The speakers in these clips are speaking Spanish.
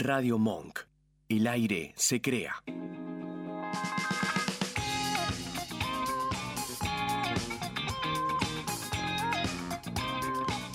Radio Monk. El aire se crea.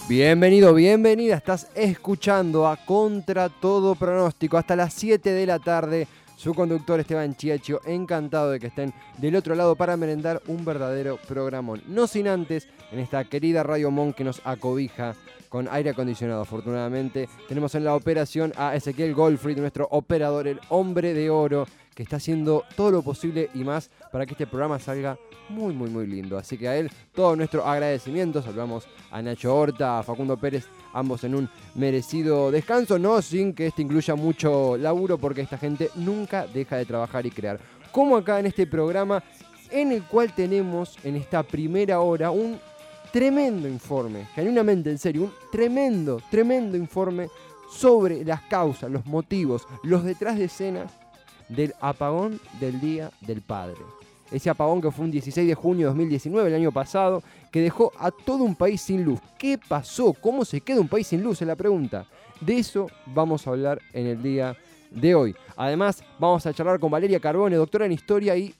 Bienvenido, bienvenida. Estás escuchando a Contra Todo Pronóstico hasta las 7 de la tarde. Su conductor Esteban Chiacho, encantado de que estén del otro lado para merendar un verdadero programón. No sin antes, en esta querida Radio Monk que nos acobija con aire acondicionado, afortunadamente. Tenemos en la operación a Ezequiel Goldfried, nuestro operador, el hombre de oro, que está haciendo todo lo posible y más para que este programa salga muy, muy, muy lindo. Así que a él todo nuestro agradecimiento. Saludamos a Nacho Horta, a Facundo Pérez, ambos en un merecido descanso, no sin que este incluya mucho laburo, porque esta gente nunca deja de trabajar y crear. Como acá en este programa, en el cual tenemos en esta primera hora un tremendo informe, genuinamente en serio, un tremendo, tremendo informe sobre las causas, los motivos, los detrás de escena del apagón del Día del Padre. Ese apagón que fue un 16 de junio de 2019, el año pasado, que dejó a todo un país sin luz. ¿Qué pasó? ¿Cómo se queda un país sin luz? Es la pregunta. De eso vamos a hablar en el día de hoy. Además, vamos a charlar con Valeria Carbone, doctora en historia y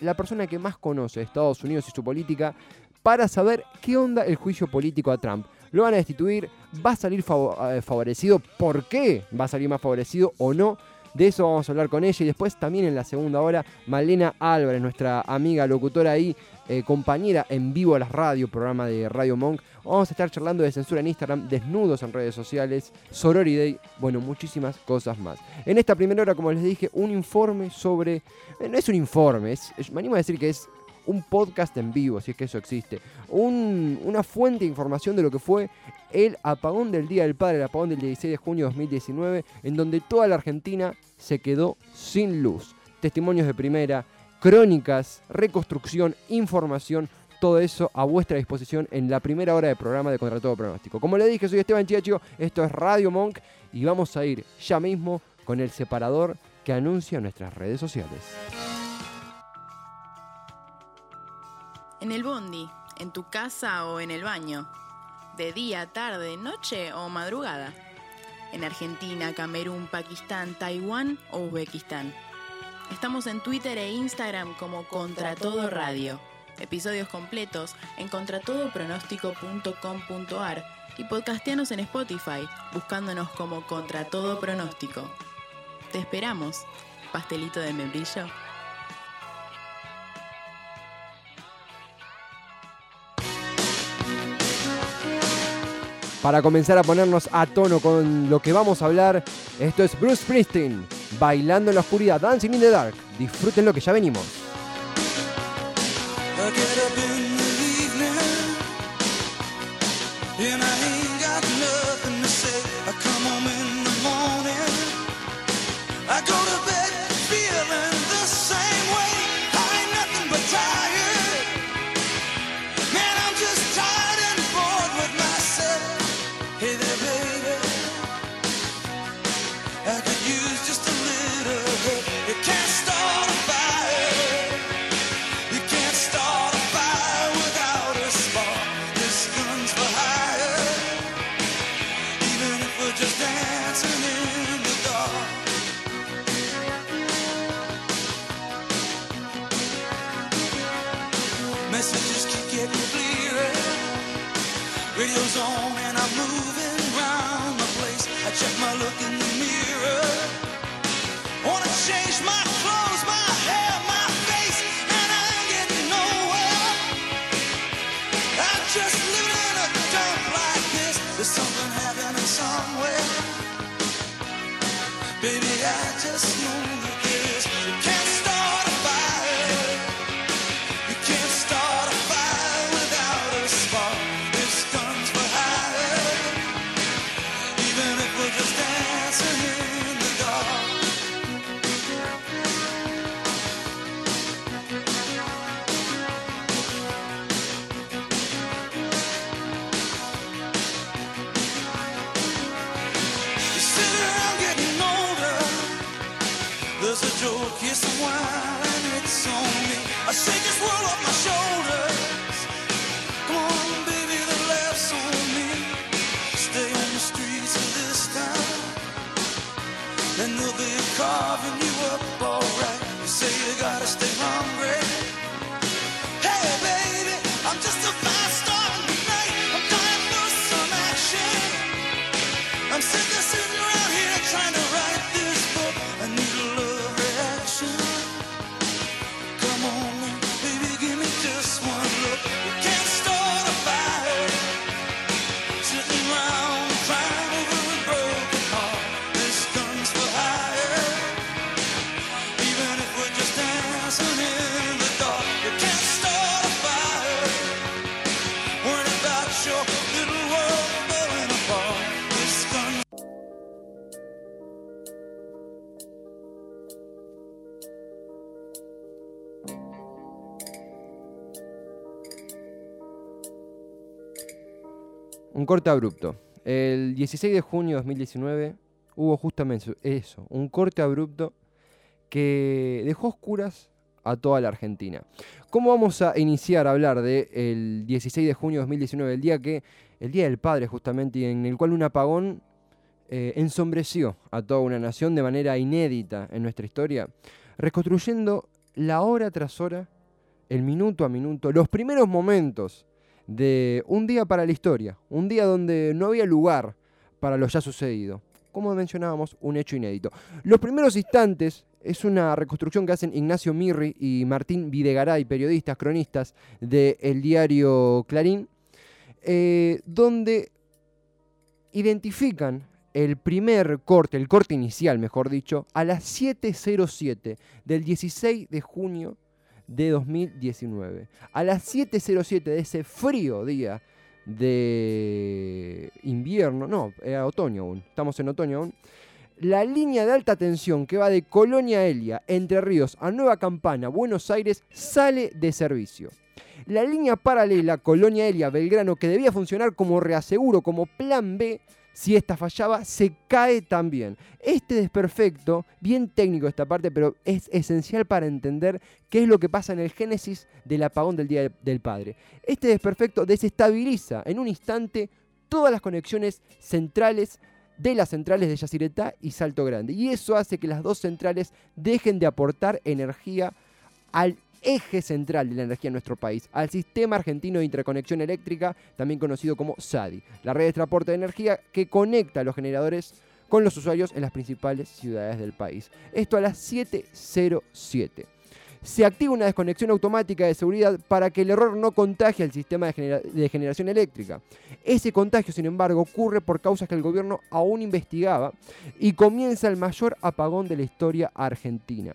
la persona que más conoce Estados Unidos y su política, para saber qué onda el juicio político a Trump. Lo van a destituir, va a salir eh, favorecido, ¿por qué va a salir más favorecido o no? De eso vamos a hablar con ella y después también en la segunda hora, Malena Álvarez, nuestra amiga locutora ahí, eh, compañera en vivo a las radio, programa de Radio Monk. Vamos a estar charlando de censura en Instagram, desnudos en redes sociales, Sorority bueno, muchísimas cosas más. En esta primera hora, como les dije, un informe sobre... Eh, no es un informe, me animo a decir que es un podcast en vivo, si es que eso existe, una fuente de información de lo que fue el apagón del Día del Padre, el apagón del 16 de junio de 2019, en donde toda la Argentina se quedó sin luz. Testimonios de primera, crónicas, reconstrucción, información, todo eso a vuestra disposición en la primera hora del programa de Contra Todo Pronóstico. Como le dije, soy Esteban Chiacho, esto es Radio Monk y vamos a ir ya mismo con el separador que anuncia nuestras redes sociales. En el bondi, en tu casa o en el baño. De día, tarde, noche o madrugada. En Argentina, Camerún, Pakistán, Taiwán o Uzbekistán. Estamos en Twitter e Instagram como Contra Todo Radio. Episodios completos en contratodopronóstico.com.ar y podcastianos en Spotify buscándonos como Contra Todo Pronóstico. Te esperamos, pastelito de membrillo. Para comenzar a ponernos a tono con lo que vamos a hablar. Esto es Bruce Springsteen, bailando en la oscuridad, Dancing in the Dark. Disfruten lo que ya venimos. snow. Corte abrupto. El 16 de junio de 2019 hubo justamente eso, un corte abrupto que dejó oscuras a toda la Argentina. ¿Cómo vamos a iniciar a hablar del 16 de junio de 2019, el día que, el Día del Padre justamente, y en el cual un apagón eh, ensombreció a toda una nación de manera inédita en nuestra historia, reconstruyendo la hora tras hora, el minuto a minuto, los primeros momentos de un día para la historia, un día donde no había lugar para lo ya sucedido. Como mencionábamos, un hecho inédito. Los primeros instantes es una reconstrucción que hacen Ignacio Mirri y Martín Videgaray, periodistas, cronistas del diario Clarín, eh, donde identifican el primer corte, el corte inicial, mejor dicho, a las 7.07 del 16 de junio de 2019. A las 7.07 de ese frío día de invierno, no, era otoño aún, estamos en otoño aún, la línea de alta tensión que va de Colonia Elia, Entre Ríos, a Nueva Campana, Buenos Aires, sale de servicio. La línea paralela Colonia Elia, Belgrano, que debía funcionar como reaseguro, como plan B, si esta fallaba, se cae también. Este desperfecto, bien técnico esta parte, pero es esencial para entender qué es lo que pasa en el génesis del apagón del Día del Padre. Este desperfecto desestabiliza en un instante todas las conexiones centrales de las centrales de Yacyretá y Salto Grande. Y eso hace que las dos centrales dejen de aportar energía al eje central de la energía en nuestro país, al Sistema Argentino de Interconexión Eléctrica, también conocido como SADI, la red de transporte de energía que conecta a los generadores con los usuarios en las principales ciudades del país. Esto a las 7.07. Se activa una desconexión automática de seguridad para que el error no contagie al sistema de, de generación eléctrica. Ese contagio, sin embargo, ocurre por causas que el gobierno aún investigaba y comienza el mayor apagón de la historia argentina.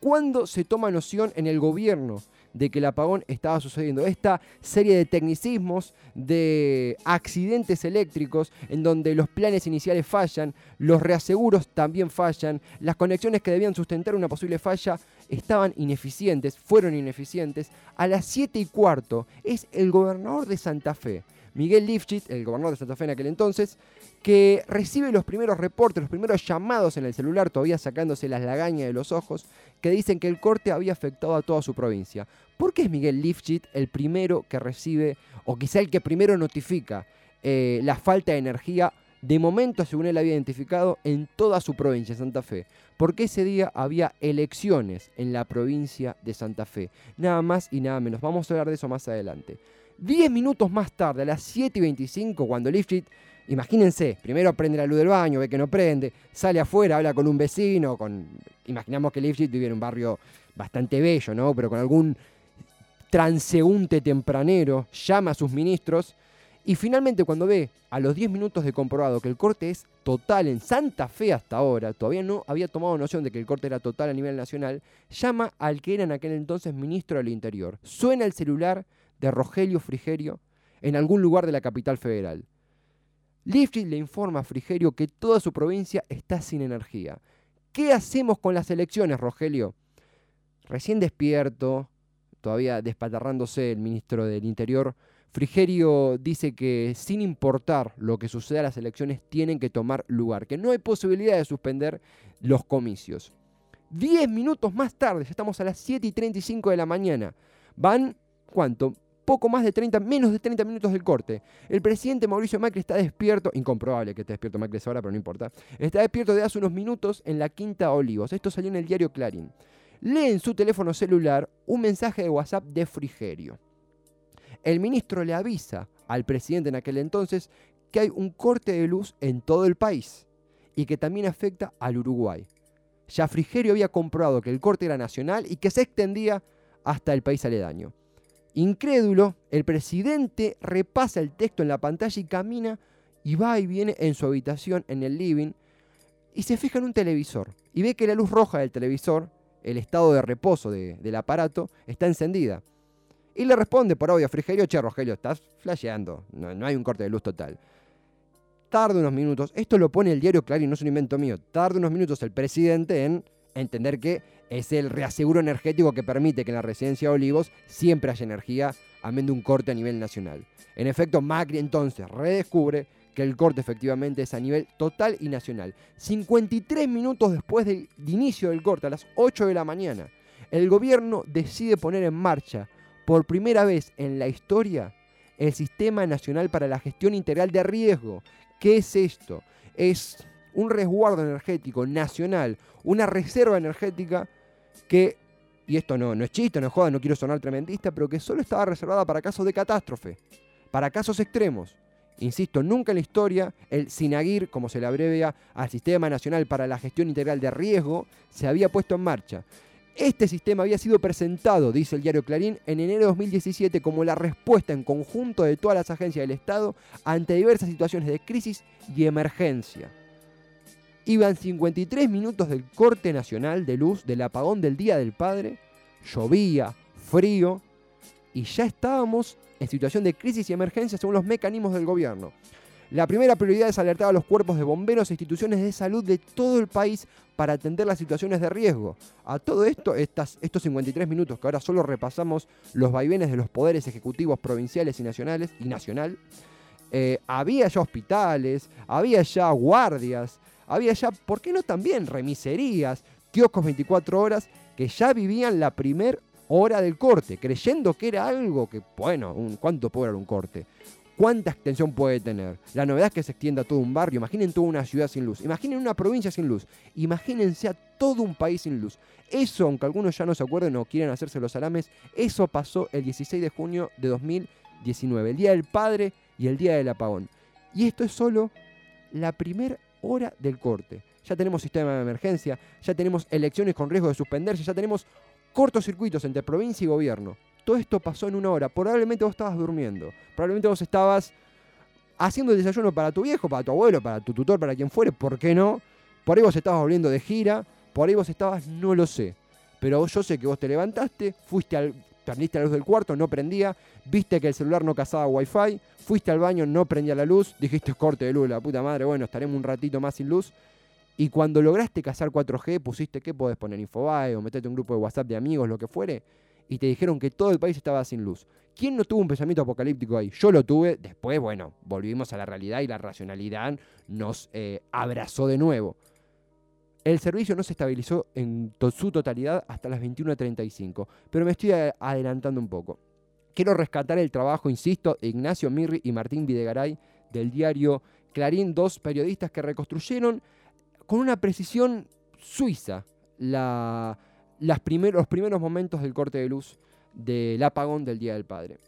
¿Cuándo se toma noción en el gobierno de que el apagón estaba sucediendo? Esta serie de tecnicismos, de accidentes eléctricos, en donde los planes iniciales fallan, los reaseguros también fallan, las conexiones que debían sustentar una posible falla estaban ineficientes, fueron ineficientes. A las 7 y cuarto es el gobernador de Santa Fe, Miguel Lifchit, el gobernador de Santa Fe en aquel entonces, que recibe los primeros reportes, los primeros llamados en el celular, todavía sacándose las lagañas de los ojos, que dicen que el corte había afectado a toda su provincia. ¿Por qué es Miguel Lifchit el primero que recibe, o quizá el que primero notifica eh, la falta de energía, de momento, según él había identificado, en toda su provincia, Santa Fe? Porque ese día había elecciones en la provincia de Santa Fe. Nada más y nada menos. Vamos a hablar de eso más adelante. Diez minutos más tarde, a las 7 y 25, cuando Lifchit Imagínense, primero prende la luz del baño, ve que no prende, sale afuera, habla con un vecino, con. Imaginamos que Lifshitz vive en un barrio bastante bello, ¿no? Pero con algún transeúnte tempranero, llama a sus ministros. Y finalmente, cuando ve a los 10 minutos de comprobado que el corte es total en Santa Fe hasta ahora, todavía no había tomado noción de que el corte era total a nivel nacional, llama al que era en aquel entonces ministro del Interior. Suena el celular de Rogelio Frigerio en algún lugar de la capital federal. Lifshitz le informa a Frigerio que toda su provincia está sin energía. ¿Qué hacemos con las elecciones, Rogelio? Recién despierto, todavía despatarrándose el ministro del Interior, Frigerio dice que sin importar lo que suceda, las elecciones tienen que tomar lugar, que no hay posibilidad de suspender los comicios. Diez minutos más tarde, ya estamos a las 7 y 35 de la mañana, van, ¿cuánto? Poco más de 30, menos de 30 minutos del corte. El presidente Mauricio Macri está despierto, incomprobable que esté despierto Macri a esa hora, pero no importa. Está despierto de hace unos minutos en la Quinta Olivos. Esto salió en el diario Clarín. Lee en su teléfono celular un mensaje de WhatsApp de Frigerio. El ministro le avisa al presidente en aquel entonces que hay un corte de luz en todo el país y que también afecta al Uruguay. Ya Frigerio había comprobado que el corte era nacional y que se extendía hasta el país aledaño. Incrédulo, el presidente repasa el texto en la pantalla y camina y va y viene en su habitación en el living y se fija en un televisor y ve que la luz roja del televisor, el estado de reposo de- del aparato, está encendida. Y le responde por audio a Frigerio, che Rogelio, estás flasheando, no, no hay un corte de luz total. Tarda unos minutos, esto lo pone el diario Clarín, no es un invento mío, tarda unos minutos el presidente en entender que es el reaseguro energético que permite que en la residencia de Olivos siempre haya energía, amén de un corte a nivel nacional. En efecto, Macri entonces redescubre que el corte efectivamente es a nivel total y nacional. 53 minutos después del de inicio del corte, a las 8 de la mañana, el gobierno decide poner en marcha, por primera vez en la historia, el Sistema Nacional para la Gestión Integral de Riesgo. ¿Qué es esto? Es un resguardo energético nacional, una reserva energética que, y esto no, no es chiste, no joda, no quiero sonar tremendista, pero que solo estaba reservada para casos de catástrofe, para casos extremos. Insisto, nunca en la historia el SINAGIR, como se le abrevia al Sistema Nacional para la Gestión Integral de Riesgo, se había puesto en marcha. Este sistema había sido presentado, dice el diario Clarín, en enero de 2017 como la respuesta en conjunto de todas las agencias del Estado ante diversas situaciones de crisis y emergencia. Iban 53 minutos del corte nacional de luz del apagón del Día del Padre, llovía, frío, y ya estábamos en situación de crisis y emergencia según los mecanismos del gobierno. La primera prioridad es alertar a los cuerpos de bomberos e instituciones de salud de todo el país para atender las situaciones de riesgo. A todo esto, estas, estos 53 minutos que ahora solo repasamos los vaivenes de los poderes ejecutivos provinciales y nacionales y nacional, eh, había ya hospitales, había ya guardias, había ya, ¿por qué no también remiserías, kioscos 24 horas que ya vivían la primer hora del corte, creyendo que era algo que, bueno, un, ¿cuánto puede durar un corte? ¿Cuánta extensión puede tener? La novedad es que se extienda a todo un barrio. Imaginen toda una ciudad sin luz. Imaginen una provincia sin luz. Imagínense a todo un país sin luz. Eso, aunque algunos ya no se acuerden o quieren hacerse los salames, eso pasó el 16 de junio de 2019, el Día del Padre y el Día del Apagón. Y esto es solo la primera hora del corte. Ya tenemos sistema de emergencia, ya tenemos elecciones con riesgo de suspenderse, ya tenemos cortocircuitos entre provincia y gobierno. Todo esto pasó en una hora. Probablemente vos estabas durmiendo. Probablemente vos estabas haciendo el desayuno para tu viejo, para tu abuelo, para tu tutor, para quien fuere. ¿Por qué no? Por ahí vos estabas volviendo de gira. Por ahí vos estabas, no lo sé. Pero yo sé que vos te levantaste, fuiste al, prendiste la luz del cuarto, no prendía, viste que el celular no cazaba wifi, fuiste al baño, no prendía la luz, dijiste corte de luz, la puta madre, bueno, estaremos un ratito más sin luz. Y cuando lograste cazar 4G, pusiste que podés poner Infobae o meterte un grupo de WhatsApp de amigos, lo que fuere, y te dijeron que todo el país estaba sin luz. ¿Quién no tuvo un pensamiento apocalíptico ahí? Yo lo tuve, después, bueno, volvimos a la realidad y la racionalidad nos eh, abrazó de nuevo. El servicio no se estabilizó en su totalidad hasta las 21.35, pero me estoy adelantando un poco. Quiero rescatar el trabajo, insisto, de Ignacio Mirri y Martín Videgaray del diario Clarín, dos periodistas que reconstruyeron con una precisión suiza los primeros momentos del corte de luz del apagón del Día del Padre.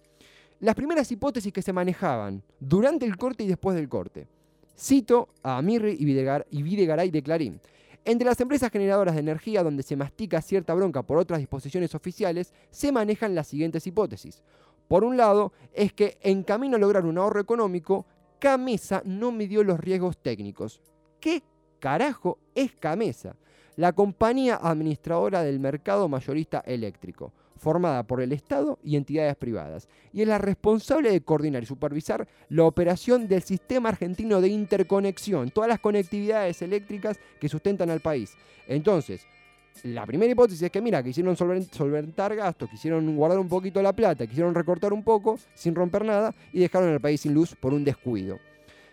Las primeras hipótesis que se manejaban durante el corte y después del corte. Cito a Mirri y Videgaray de Clarín. Entre las empresas generadoras de energía donde se mastica cierta bronca por otras disposiciones oficiales, se manejan las siguientes hipótesis. Por un lado, es que en camino a lograr un ahorro económico, Camesa no midió los riesgos técnicos. ¿Qué carajo es Camesa? La compañía administradora del mercado mayorista eléctrico, formada por el Estado y entidades privadas, y es la responsable de coordinar y supervisar la operación del sistema argentino de interconexión, todas las conectividades eléctricas que sustentan al país. Entonces, la primera hipótesis es que, mira, quisieron solven- solventar gastos, quisieron guardar un poquito la plata, quisieron recortar un poco sin romper nada y dejaron al país sin luz por un descuido.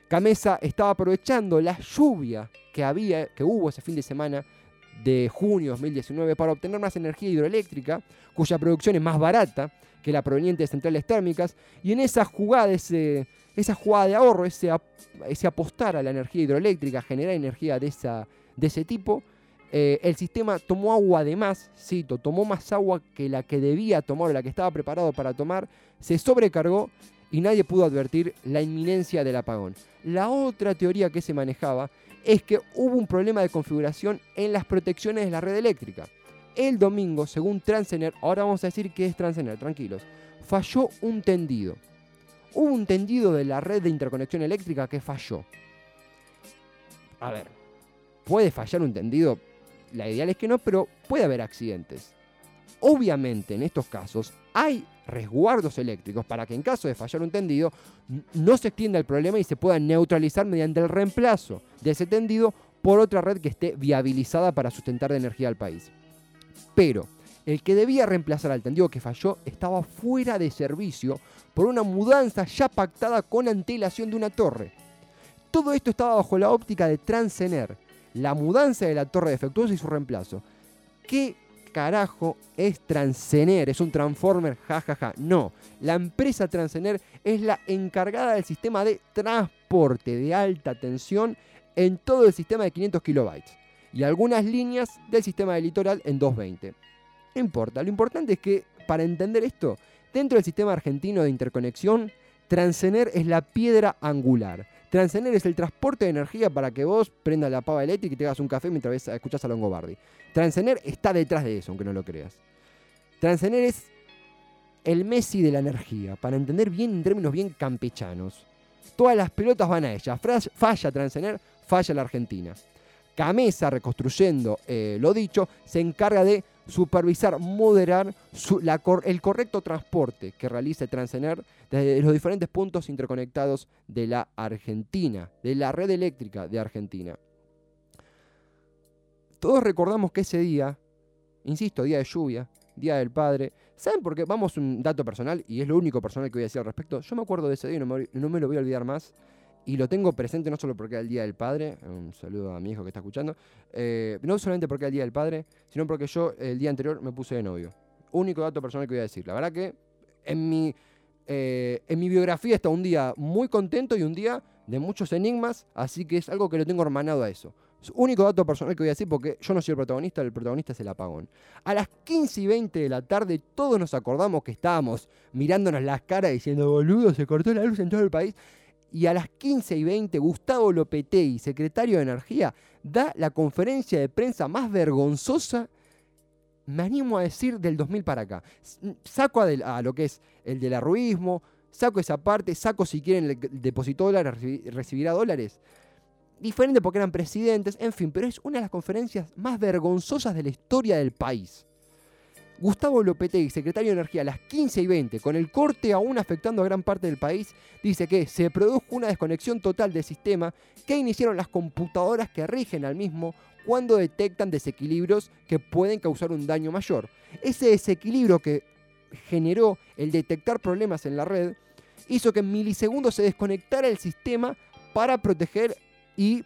Camesa estaba aprovechando la lluvia que había, que hubo ese fin de semana de junio de 2019 para obtener más energía hidroeléctrica, cuya producción es más barata que la proveniente de centrales térmicas, y en esa jugada, ese, esa jugada de ahorro, ese, ese apostar a la energía hidroeléctrica, generar energía de, esa, de ese tipo, eh, el sistema tomó agua de más, cito, tomó más agua que la que debía tomar o la que estaba preparado para tomar, se sobrecargó y nadie pudo advertir la inminencia del apagón. La otra teoría que se manejaba es que hubo un problema de configuración en las protecciones de la red eléctrica. El domingo, según Transener, ahora vamos a decir que es Transener, tranquilos, falló un tendido. Hubo un tendido de la red de interconexión eléctrica que falló. A ver, puede fallar un tendido, la ideal es que no, pero puede haber accidentes. Obviamente en estos casos hay resguardos eléctricos para que en caso de fallar un tendido no se extienda el problema y se pueda neutralizar mediante el reemplazo de ese tendido por otra red que esté viabilizada para sustentar de energía al país. Pero el que debía reemplazar al tendido que falló estaba fuera de servicio por una mudanza ya pactada con antelación de una torre. Todo esto estaba bajo la óptica de Transener, la mudanza de la torre defectuosa y su reemplazo. ¿Qué carajo es Transener? ¿Es un Transformer? Ja, ja, ja. No. La empresa Transener es la encargada del sistema de transporte de alta tensión en todo el sistema de 500 kilobytes y algunas líneas del sistema de litoral en 220. No importa, lo importante es que para entender esto, dentro del sistema argentino de interconexión, Transener es la piedra angular. Transener es el transporte de energía para que vos prendas la pava eléctrica y te hagas un café mientras ves- escuchás a Longobardi. Transener está detrás de eso, aunque no lo creas. Transener es el Messi de la energía, para entender bien en términos bien campechanos. Todas las pelotas van a ella. Falla Transener, falla la Argentina. Camesa, reconstruyendo eh, lo dicho, se encarga de supervisar, moderar el correcto transporte que realice Transener desde los diferentes puntos interconectados de la Argentina, de la red eléctrica de Argentina. Todos recordamos que ese día, insisto, día de lluvia, día del padre, ¿saben por qué? Vamos un dato personal y es lo único personal que voy a decir al respecto. Yo me acuerdo de ese día y no me, no me lo voy a olvidar más. Y lo tengo presente no solo porque era el Día del Padre, un saludo a mi hijo que está escuchando, eh, no solamente porque era el Día del Padre, sino porque yo el día anterior me puse de novio. Único dato personal que voy a decir. La verdad que en mi, eh, en mi biografía está un día muy contento y un día de muchos enigmas, así que es algo que lo tengo hermanado a eso. Es único dato personal que voy a decir porque yo no soy el protagonista, el protagonista es el apagón. A las 15 y 20 de la tarde todos nos acordamos que estábamos mirándonos las caras diciendo, boludo, se cortó la luz en todo el país. Y a las 15 y 20, Gustavo Lopetegui, secretario de Energía, da la conferencia de prensa más vergonzosa, me animo a decir, del 2000 para acá. S- Saco a, a lo que es el del arruismo, saco esa parte, saco si quieren el que depositó dólares, recibi- recibirá dólares. Diferente porque eran presidentes, en fin, pero es una de las conferencias más vergonzosas de la historia del país. Gustavo Lopetegui, secretario de Energía, a las 15 y 20, con el corte aún afectando a gran parte del país, dice que se produjo una desconexión total del sistema que iniciaron las computadoras que rigen al mismo cuando detectan desequilibrios que pueden causar un daño mayor. Ese desequilibrio que generó el detectar problemas en la red hizo que en milisegundos se desconectara el sistema para proteger y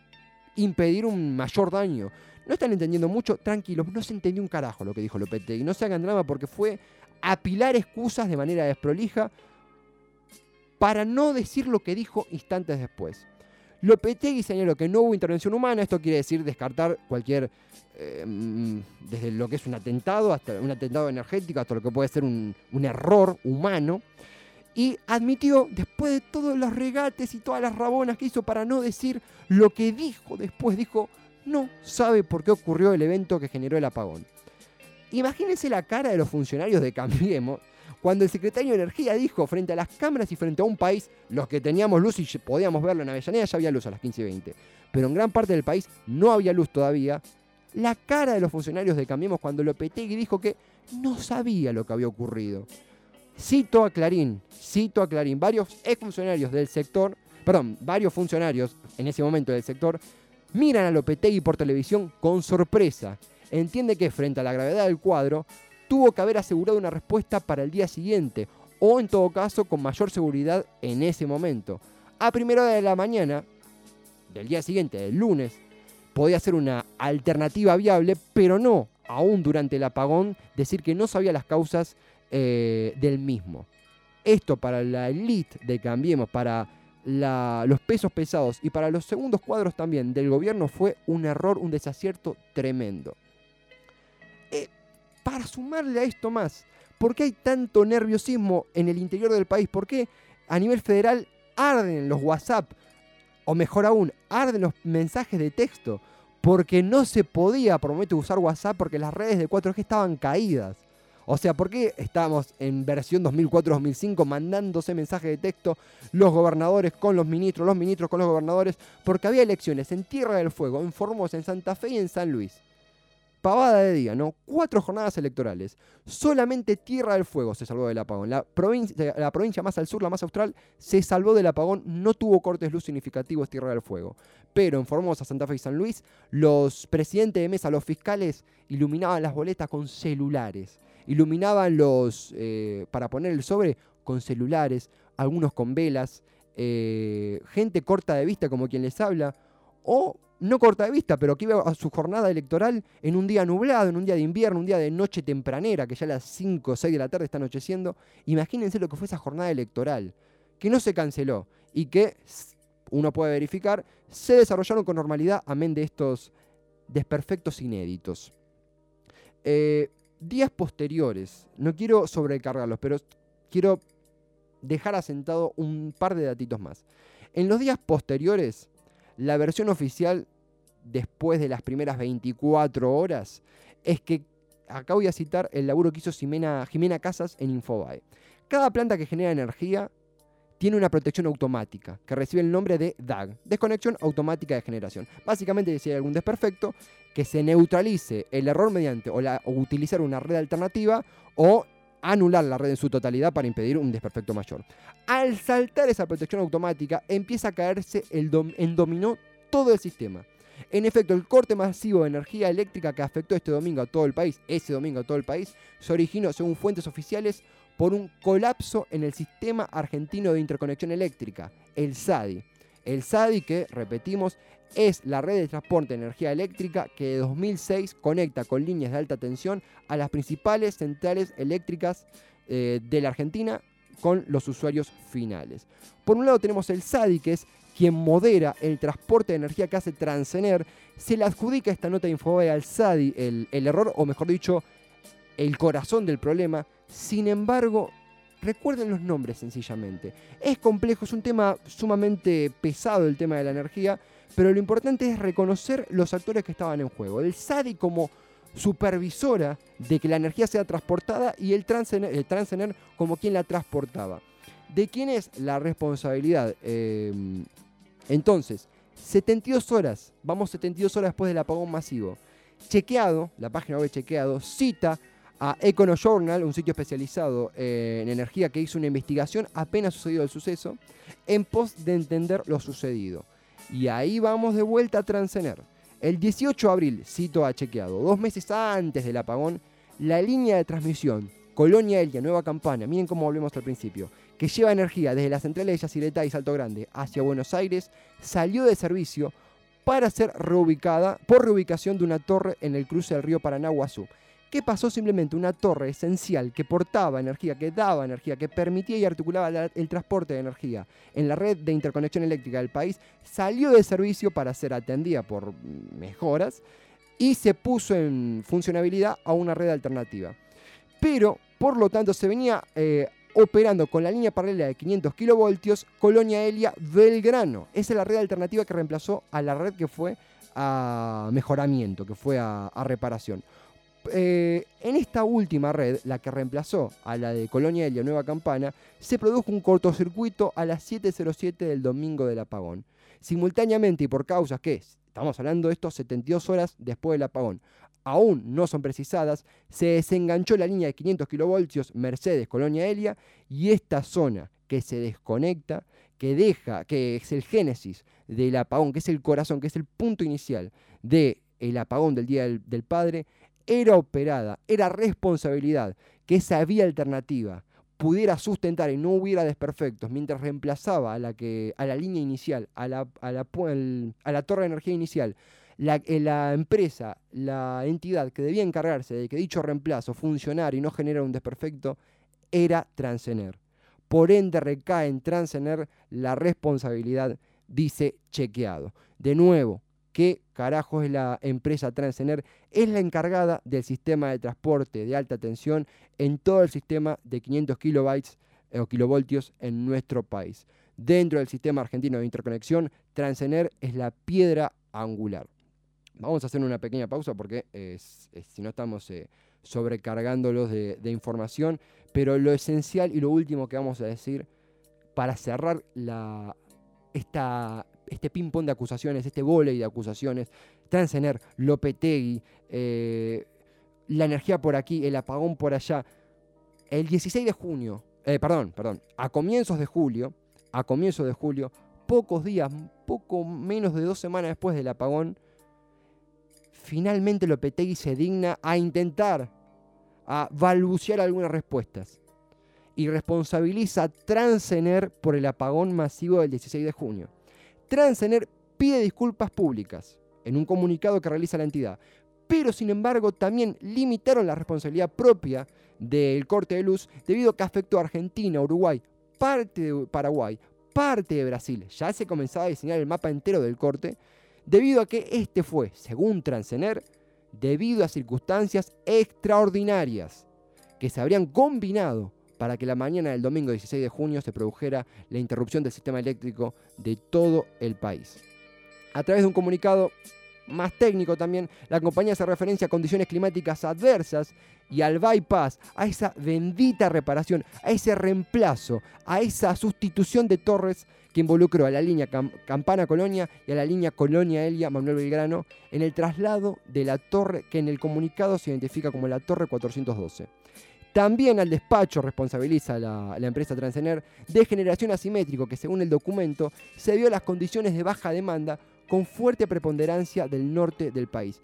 impedir un mayor daño. No están entendiendo mucho, tranquilos, no se entendió un carajo lo que dijo Lopetegui. No se hagan drama porque fue apilar excusas de manera desprolija para no decir lo que dijo instantes después. Lopetegui señaló que no hubo intervención humana, esto quiere decir descartar cualquier, eh, mm, desde lo que es un atentado, hasta un atentado energético, hasta lo que puede ser un, un error humano, y admitió, después de todos los regates y todas las rabonas que hizo para no decir lo que dijo después, dijo, no sabe por qué ocurrió el evento que generó el apagón. Imagínense la cara de los funcionarios de Cambiemos cuando el secretario de Energía dijo frente a las cámaras y frente a un país, los que teníamos luz y podíamos verlo en Avellaneda ya había luz a las 15 y 20, pero en gran parte del país no había luz todavía. La cara de los funcionarios de Cambiemos cuando Lopetegui dijo que no sabía lo que había ocurrido. Cito a Clarín, cito a Clarín, varios exfuncionarios del sector, perdón, varios funcionarios en ese momento del sector, miran a Lopetegui por televisión con sorpresa. Entiende que frente a la gravedad del cuadro, tuvo que haber asegurado una respuesta para el día siguiente, o en todo caso con mayor seguridad en ese momento. A primera hora de la mañana, del día siguiente, del lunes, podía ser una alternativa viable, pero no, aún durante el apagón, decir que no sabía las causas eh, del mismo. Esto para la elite de Cambiemos, para la- los pesos pesados y para los segundos cuadros también del gobierno fue un error, un desacierto tremendo. Eh, para sumarle a esto más, ¿por qué hay tanto nerviosismo en el interior del país? ¿Por qué a nivel federal arden los WhatsApp? O mejor aún, arden los mensajes de texto. Porque no se podía, prometo, usar WhatsApp porque las redes de 4G estaban caídas. O sea, ¿por qué estábamos en versión 2004-2005 mandándose mensajes de texto los gobernadores con los ministros, los ministros con los gobernadores? Porque había elecciones en Tierra del Fuego, en Formosa, en Santa Fe y en San Luis. Pavada de día, ¿no? Cuatro jornadas electorales. Solamente Tierra del Fuego se salvó del apagón. La provincia, la provincia más al sur, la más austral, se salvó del apagón. No tuvo cortes luz significativos Tierra del Fuego. Pero en Formosa, Santa Fe y San Luis, los presidentes de mesa, los fiscales, iluminaban las boletas con celulares. Iluminaban los. eh, para poner el sobre con celulares, algunos con velas. eh, gente corta de vista, como quien les habla. O no corta de vista, pero que iba a su jornada electoral en un día nublado, en un día de invierno, un día de noche tempranera, que ya a las 5 o 6 de la tarde está anocheciendo. Imagínense lo que fue esa jornada electoral, que no se canceló y que, uno puede verificar, se desarrollaron con normalidad, amén de estos desperfectos inéditos. Eh, días posteriores, no quiero sobrecargarlos, pero quiero dejar asentado un par de datitos más. En los días posteriores, la versión oficial, después de las primeras 24 horas, es que acá voy a citar el laburo que hizo Jimena, Jimena Casas en Infobae. Cada planta que genera energía tiene una protección automática que recibe el nombre de DAG, desconexión automática de generación. Básicamente, si hay algún desperfecto, que se neutralice el error mediante o, utilizar una red alternativa o anular la red en su totalidad para impedir un desperfecto mayor. Al saltar esa protección automática, empieza a caerse el dom- en dominó todo el sistema. En efecto, el corte masivo de energía eléctrica que afectó este domingo a todo el país, ese domingo a todo el país, se originó, según fuentes oficiales, por un colapso en el sistema argentino de interconexión eléctrica, el SADI. El SADI, que, repetimos, es la red de transporte de energía eléctrica que de 2006 conecta con líneas de alta tensión a las principales centrales eléctricas eh, de la Argentina con los usuarios finales. Por un lado tenemos el SADI, que es quien modera el transporte de energía que hace Transener. Se le adjudica esta nota de Infobae al SADI el, el error, o mejor dicho, el corazón del problema. Sin embargo, recuerden los nombres sencillamente. Es complejo, es un tema sumamente pesado el tema de la energía, pero lo importante es reconocer los actores que estaban en juego. El SADI como supervisora de que la energía sea transportada y el Transener, como quien la transportaba. ¿De quién es la responsabilidad? Eh, entonces, 72 horas, vamos 72 horas después del apagón masivo. Chequeado, la página web Chequeado, cita a EconoJournal, un sitio especializado eh, en energía que hizo una investigación apenas sucedido el suceso, en pos de entender lo sucedido. Y ahí vamos de vuelta a Transener. El 18 de abril, cito a Chequeado, dos meses antes del apagón, la línea de transmisión Colonia Elia, Nueva Campana, miren cómo volvemos al principio, que lleva energía desde las centrales de Yacyretá y Salto Grande hacia Buenos Aires, salió de servicio para ser reubicada por reubicación de una torre en el cruce del río Paraná-Guazú. ¿Qué pasó? Simplemente una torre esencial que portaba energía, que daba energía, que permitía y articulaba la- el transporte de energía en la red de interconexión eléctrica del país, salió de servicio para ser atendida por mejoras y se puso en funcionabilidad a una red alternativa. Pero, por lo tanto, se venía eh, operando con la línea paralela de 500 kilovoltios Colonia Elia Belgrano. Esa es la red alternativa que reemplazó a la red que fue a mejoramiento, que fue a reparación. Eh, en esta última red, la que reemplazó a la de Colonia Elia Nueva Campana, se produjo un cortocircuito a las 7.07 del domingo del apagón. Simultáneamente y por causas que, estamos hablando de esto 72 horas después del apagón, aún no son precisadas, se desenganchó la línea de 500 kilovoltios Mercedes Colonia Elia y esta zona que se desconecta, que deja, que es el génesis del apagón, que es el corazón, que es el punto inicial del apagón del Día del, del Padre, era operada, era responsabilidad que esa vía alternativa pudiera sustentar y no hubiera desperfectos mientras reemplazaba a la, que, a la línea inicial, a la, a la a la torre de energía inicial, La, eh, la empresa, la entidad que debía encargarse de que dicho reemplazo funcionara y no generara un desperfecto era Transener. Por ende recae en Transener la responsabilidad, dice chequeado. De nuevo, ¿qué carajo es la empresa Transener? Es la encargada del sistema de transporte de alta tensión en todo el sistema de 500 kilobytes eh, o kilovoltios en nuestro país. Dentro del sistema argentino de interconexión, Transener es la piedra angular. Vamos a hacer una pequeña pausa porque si no estamos eh, sobrecargándolos de, información, pero lo esencial y lo último que vamos a decir para cerrar esta, este ping-pong de acusaciones, este volei de acusaciones, Transener, Lopetegui, eh, la energía por aquí, el apagón por allá. El 16 de junio, eh, perdón, perdón, a comienzos de julio, a comienzos de julio, pocos días, poco menos de dos semanas después del apagón, finalmente Lopetegui se digna a intentar, a balbucear algunas respuestas y responsabiliza a Transener por el apagón masivo del 16 de junio. Transener pide disculpas públicas en un comunicado que realiza la entidad, pero sin embargo también limitaron la responsabilidad propia del corte de luz debido a que afectó a Argentina, Uruguay, parte de Paraguay, parte de Brasil. Ya se comenzaba a diseñar el mapa entero del corte, debido a que este fue, según Transener, debido a circunstancias extraordinarias que se habrían combinado para que la mañana del domingo 16 de junio se produjera la interrupción del sistema eléctrico de todo el país. A través de un comunicado más técnico también, la compañía hace referencia a condiciones climáticas adversas y al bypass, a esa bendita reparación, a ese reemplazo, a esa sustitución de torres que involucró a la línea Cam- Campana Colonia y a la línea Colonia Elia Manuel Belgrano en el traslado de la torre que en el comunicado se identifica como la Torre 412. También al despacho responsabiliza la, la empresa Transener de generación asimétrico que según el documento se vio las condiciones de baja demanda con fuerte preponderancia del norte del país.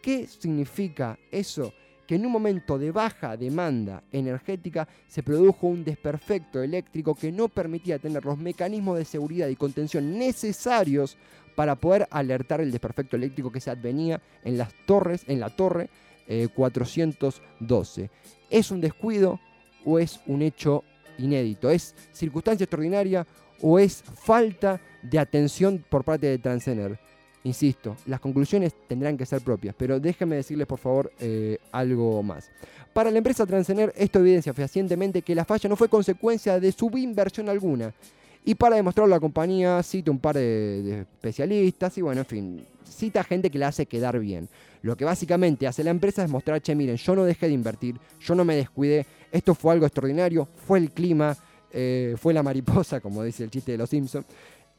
¿Qué significa eso? Que en un momento de baja demanda energética se produjo un desperfecto eléctrico que no permitía tener los mecanismos de seguridad y contención necesarios para poder alertar el desperfecto eléctrico que se advenía en las torres, en la torre eh, 412. ¿Es un descuido o es un hecho inédito? ¿Es circunstancia extraordinaria o es falta de atención por parte de Transener? Insisto, las conclusiones tendrán que ser propias, pero déjenme decirles por favor eh, algo más. Para la empresa Transener, esto evidencia fehacientemente que la falla no fue consecuencia de subinversión alguna. Y para demostrarlo, la compañía cita un par de, de especialistas y bueno, en fin, cita gente que la hace quedar bien. Lo que básicamente hace la empresa es mostrar, che, miren, yo no dejé de invertir, yo no me descuidé, esto fue algo extraordinario, fue el clima, eh, fue la mariposa, como dice el chiste de los Simpsons.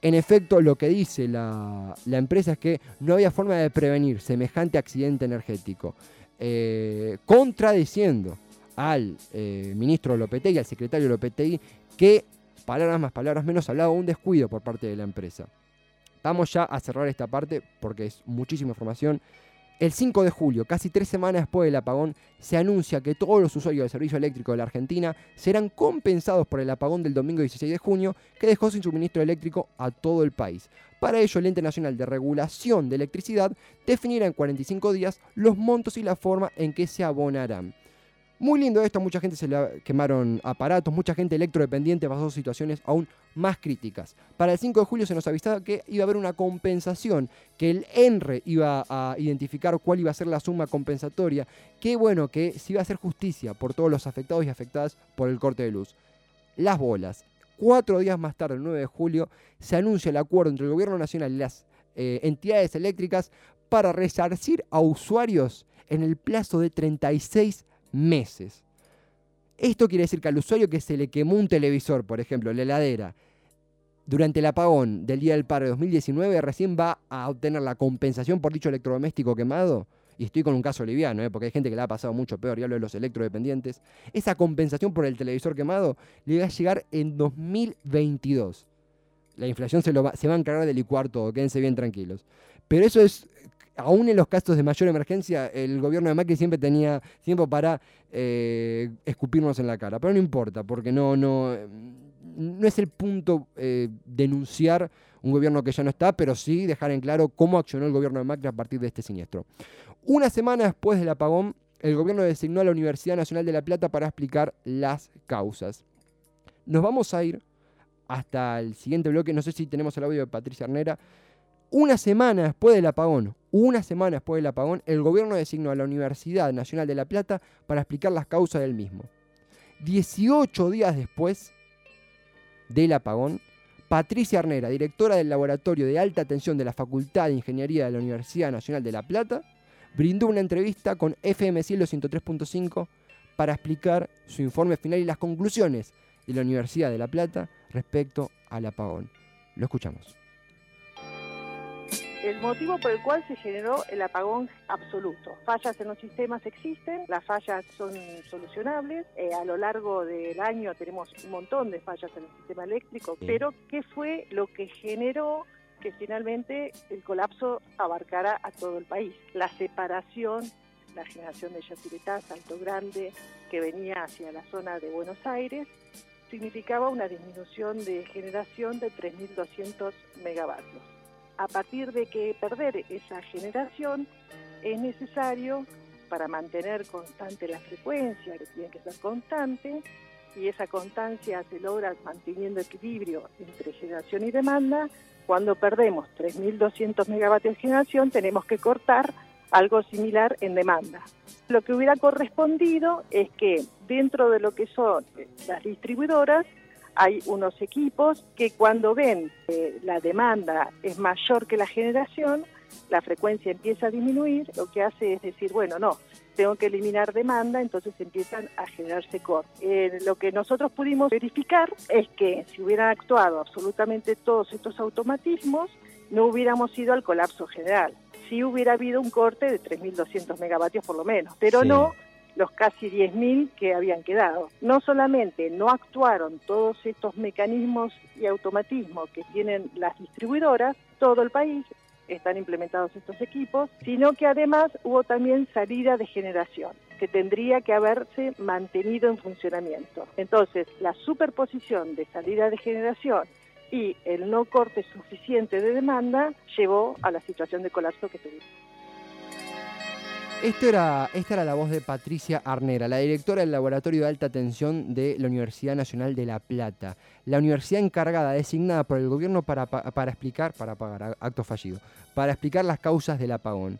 En efecto, lo que dice la, empresa es que no había forma de prevenir semejante accidente energético, eh, contradiciendo al eh, ministro Lopetegui, al secretario Lopetegui, que, palabras más, palabras menos, hablaba de un descuido por parte de la empresa. Vamos ya a cerrar esta parte porque es muchísima información. El 5 de julio, casi tres semanas después del apagón, se anuncia que todos los usuarios del servicio eléctrico de la Argentina serán compensados por el apagón del domingo 16 de junio, que dejó sin suministro eléctrico a todo el país. Para ello, el Ente Nacional de Regulación de Electricidad definirá en 45 días los montos y la forma en que se abonarán. Muy lindo esto, mucha gente se le quemaron aparatos, mucha gente electrodependiente pasó situaciones aún más críticas. Para el 5 de julio se nos avisaba que iba a haber una compensación, que el ENRE iba a identificar cuál iba a ser la suma compensatoria, que bueno, que se iba a hacer justicia por todos los afectados y afectadas por el corte de luz. Las bolas. Cuatro días más tarde, el 9 de julio, se anuncia el acuerdo entre el Gobierno Nacional y las eh, entidades eléctricas para resarcir a usuarios en el plazo de 36 meses. Esto quiere decir que al usuario que se le quemó un televisor, por ejemplo, la heladera, durante el apagón del día del paro de 2019, recién va a obtener la compensación por dicho electrodoméstico quemado. Y estoy con un caso liviano, ¿eh? porque hay gente que le ha pasado mucho peor, y hablo de los electrodependientes. Esa compensación por el televisor quemado le va a llegar en 2022. La inflación se, va a encargar de licuar todo, quédense bien tranquilos. Pero eso es aún en los casos de mayor emergencia, el gobierno de Macri siempre tenía tiempo para eh, escupirnos en la cara. Pero no importa, porque no, no, no es el punto eh, denunciar un gobierno que ya no está, pero sí dejar en claro cómo accionó el gobierno de Macri a partir de este siniestro. Una semana después del apagón, el gobierno designó a la Universidad Nacional de La Plata para explicar las causas. Nos vamos a ir hasta el siguiente bloque, no sé si tenemos el audio de Patricia Arnera. Una semana después del apagón, una semana después del apagón, el gobierno designó a la Universidad Nacional de La Plata para explicar las causas del mismo. 18 días después del apagón, Patricia Arnera, directora del Laboratorio de Alta Tensión de la Facultad de Ingeniería de la Universidad Nacional de La Plata, brindó una entrevista con FM Cielo 103.5 para explicar su informe final y las conclusiones de la Universidad de La Plata respecto al apagón. Lo escuchamos. El motivo por el cual se generó el apagón absoluto. Fallas en los sistemas existen, las fallas son solucionables, eh, a lo largo del año tenemos un montón de fallas en el sistema eléctrico, pero ¿qué fue lo que generó que finalmente el colapso abarcara a todo el país? La separación, la generación de Yacyretá, Salto Grande, que venía hacia la zona de Buenos Aires, significaba una disminución de generación de 3.200 megavatios a partir de que perder esa generación es necesario para mantener constante la frecuencia, que tiene que ser constante, y esa constancia se logra manteniendo equilibrio entre generación y demanda. Cuando perdemos 3.200 megavatios de generación, tenemos que cortar algo similar en demanda. Lo que hubiera correspondido es que dentro de lo que son las distribuidoras, hay unos equipos que cuando ven que la demanda es mayor que la generación, la frecuencia empieza a disminuir, lo que hace es decir, bueno, no, tengo que eliminar demanda, entonces empiezan a generarse cortes. Eh, lo que nosotros pudimos verificar es que si hubieran actuado absolutamente todos estos automatismos, no hubiéramos ido al colapso general. Sí hubiera habido un corte de 3.200 megavatios por lo menos, pero Sí. no los casi 10.000 que habían quedado. No solamente no actuaron todos estos mecanismos y automatismos que tienen las distribuidoras, todo el país están implementados estos equipos, sino que además hubo también salida de generación que tendría que haberse mantenido en funcionamiento. Entonces, la superposición de salida de generación y el no corte suficiente de demanda llevó a la situación de colapso que tuvimos. Esta era la voz de Patricia Arnera, la directora del Laboratorio de Alta Tensión de la Universidad Nacional de La Plata, la universidad encargada, designada por el gobierno para, pa- para explicar, para pagar, acto fallido, para explicar las causas del apagón.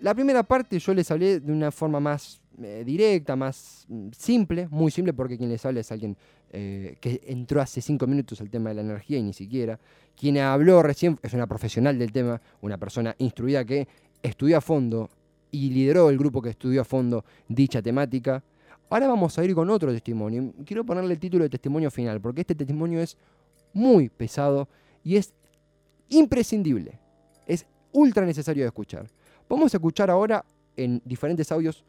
La primera parte yo les hablé de una forma más eh, directa, más mm, simple, muy simple, porque quien les habla es alguien eh, que entró hace cinco minutos al tema de la energía y ni siquiera. Quien habló recién es una profesional del tema, una persona instruida que estudió a fondo y lideró el grupo que estudió a fondo dicha temática. Ahora vamos a ir con otro testimonio. Quiero ponerle el título de testimonio final, porque este testimonio es muy pesado y es imprescindible. Es ultra necesario de escuchar. Vamos a escuchar ahora en diferentes audios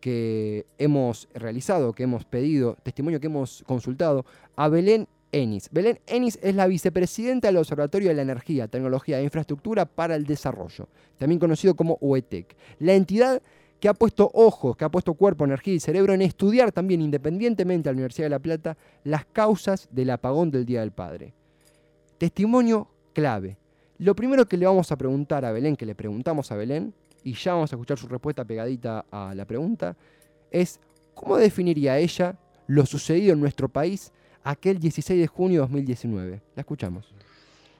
que hemos realizado, que hemos pedido, testimonio que hemos consultado, a Belén Enis. Belén Enis es la vicepresidenta del Observatorio de la Energía, Tecnología e Infraestructura para el Desarrollo, también conocido como UETEC. La entidad que ha puesto ojos, que ha puesto cuerpo, energía y cerebro en estudiar también independientemente a la Universidad de La Plata las causas del apagón del Día del Padre. Testimonio clave. Lo primero que le vamos a preguntar a Belén, que le preguntamos a Belén, y ya vamos a escuchar su respuesta pegadita a la pregunta, es ¿cómo definiría ella lo sucedido en nuestro país aquel 16 de junio de 2019? La escuchamos.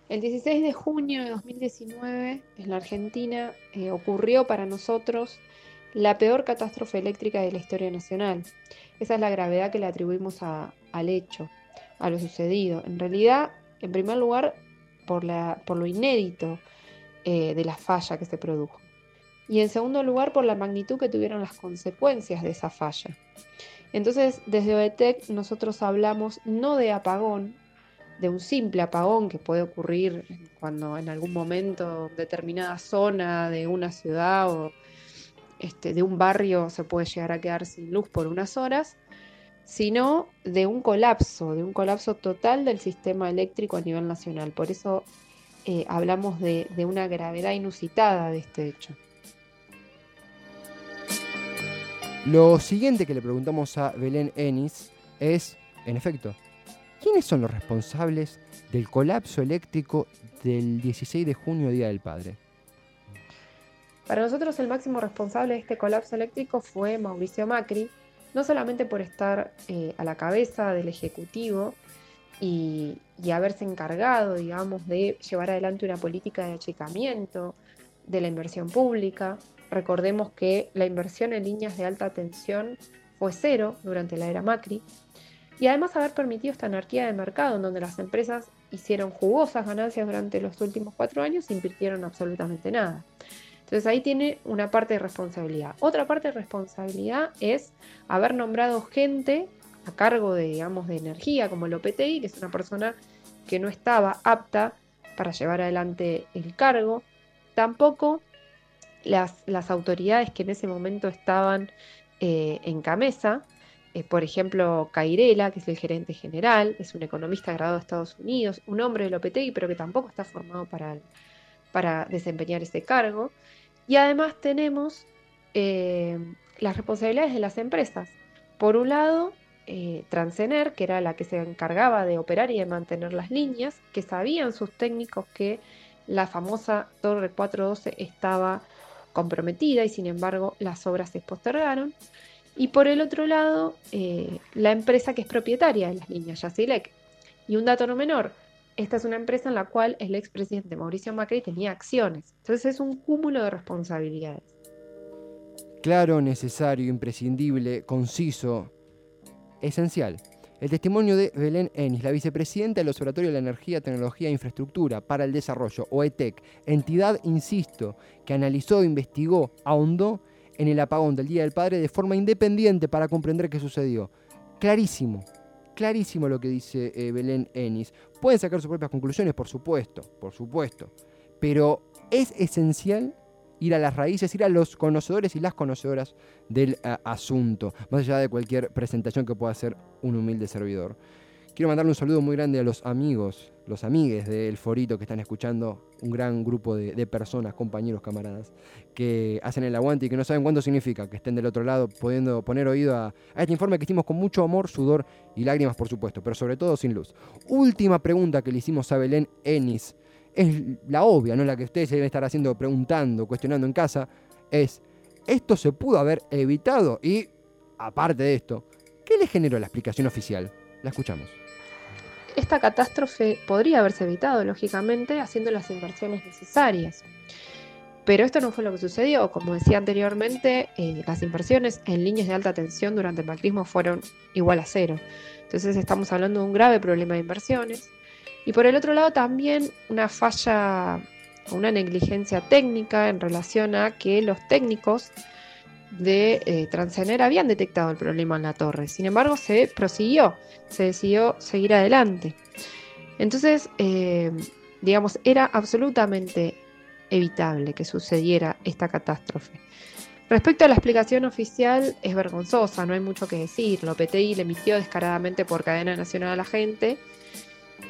El 16 de junio de 2019 en la Argentina eh, ocurrió para nosotros la peor catástrofe eléctrica de la historia nacional. Esa es la gravedad que le atribuimos al hecho, a lo sucedido. En realidad, en primer lugar, por lo inédito eh, de la falla que se produjo. Y en segundo lugar, por la magnitud que tuvieron las consecuencias de esa falla. Entonces, desde OETEC nosotros hablamos no de apagón, de un simple apagón que puede ocurrir cuando en algún momento determinada zona de una ciudad o este, de un barrio se puede llegar a quedar sin luz por unas horas, sino de un colapso, de un colapso total del sistema eléctrico a nivel nacional. Por eso eh, hablamos de, de una gravedad inusitada de este hecho. Lo siguiente que le preguntamos a Belén Enis es, en efecto, ¿quiénes son los responsables del colapso eléctrico del 16 de junio, Día del Padre? Para nosotros el máximo responsable de este colapso eléctrico fue Mauricio Macri, no solamente por estar eh, a la cabeza del Ejecutivo y haberse encargado, digamos, de llevar adelante una política de achicamiento de la inversión pública. Recordemos que la inversión en líneas de alta tensión fue cero durante la era Macri. Y además haber permitido esta anarquía de mercado en donde las empresas hicieron jugosas ganancias durante los últimos cuatro años e invirtieron absolutamente nada. Entonces ahí tiene una parte de responsabilidad. Otra parte de responsabilidad es haber nombrado gente a cargo de, digamos, de energía, como el OPTI, que es una persona que no estaba apta para llevar adelante el cargo. Tampoco las, autoridades que en ese momento estaban eh, en Camesa, eh, por ejemplo, Cairela, que es el gerente general, es un economista graduado de Estados Unidos, un hombre del OPTI, pero que tampoco está formado para, para desempeñar ese cargo. Y además tenemos eh, las responsabilidades de las empresas. Por un lado, eh, Transener, que era la que se encargaba de operar y de mantener las líneas, que sabían sus técnicos que la famosa Torre 412 estaba comprometida y sin embargo las obras se postergaron. Y por el otro lado, eh, la empresa que es propietaria de las líneas, Yacilec. Y un dato no menor, esta es una empresa en la cual el expresidente Mauricio Macri tenía acciones. Entonces es un cúmulo de responsabilidades. Claro, necesario, imprescindible, conciso, esencial. El testimonio de Belén Enis, la vicepresidenta del Observatorio de la Energía, Tecnología e Infraestructura para el Desarrollo, OETEC, entidad, insisto, que analizó, investigó, ahondó en el apagón del Día del Padre de forma independiente para comprender qué sucedió. Clarísimo, clarísimo lo que dice eh, Belén Enis. Pueden sacar sus propias conclusiones, por supuesto, por supuesto, pero es esencial ir a las raíces, ir a los conocedores y las conocedoras del a, asunto, más allá de cualquier presentación que pueda hacer un humilde servidor. Quiero mandarle un saludo muy grande a los amigos, los amigues del Forito que están escuchando, un gran grupo de, personas, compañeros, camaradas, que hacen el aguante y que no saben cuánto significa que estén del otro lado, pudiendo poner oído a, a este informe que hicimos con mucho amor, sudor y lágrimas, por supuesto, pero sobre todo sin luz. Última pregunta que le hicimos a Belén Enis, es la obvia, no la que ustedes deben estar haciendo, preguntando, cuestionando en casa, es, ¿esto se pudo haber evitado? Y, aparte de esto, ¿qué le generó la explicación oficial? La escuchamos. Esta catástrofe podría haberse evitado, lógicamente, haciendo las inversiones necesarias. Pero esto no fue lo que sucedió. Como decía anteriormente, eh, las inversiones en líneas de alta tensión durante el macrismo fueron igual a cero. Entonces estamos hablando de un grave problema de inversiones. Y por el otro lado también una falla o una negligencia técnica en relación a que los técnicos de eh, habían detectado el problema en la torre. Sin embargo, se prosiguió, se decidió seguir adelante. Entonces, eh, digamos, era absolutamente evitable que sucediera esta catástrofe. Respecto a la explicación oficial, es vergonzosa, no hay mucho que decir. Lo PTI le emitió descaradamente por cadena nacional a la gente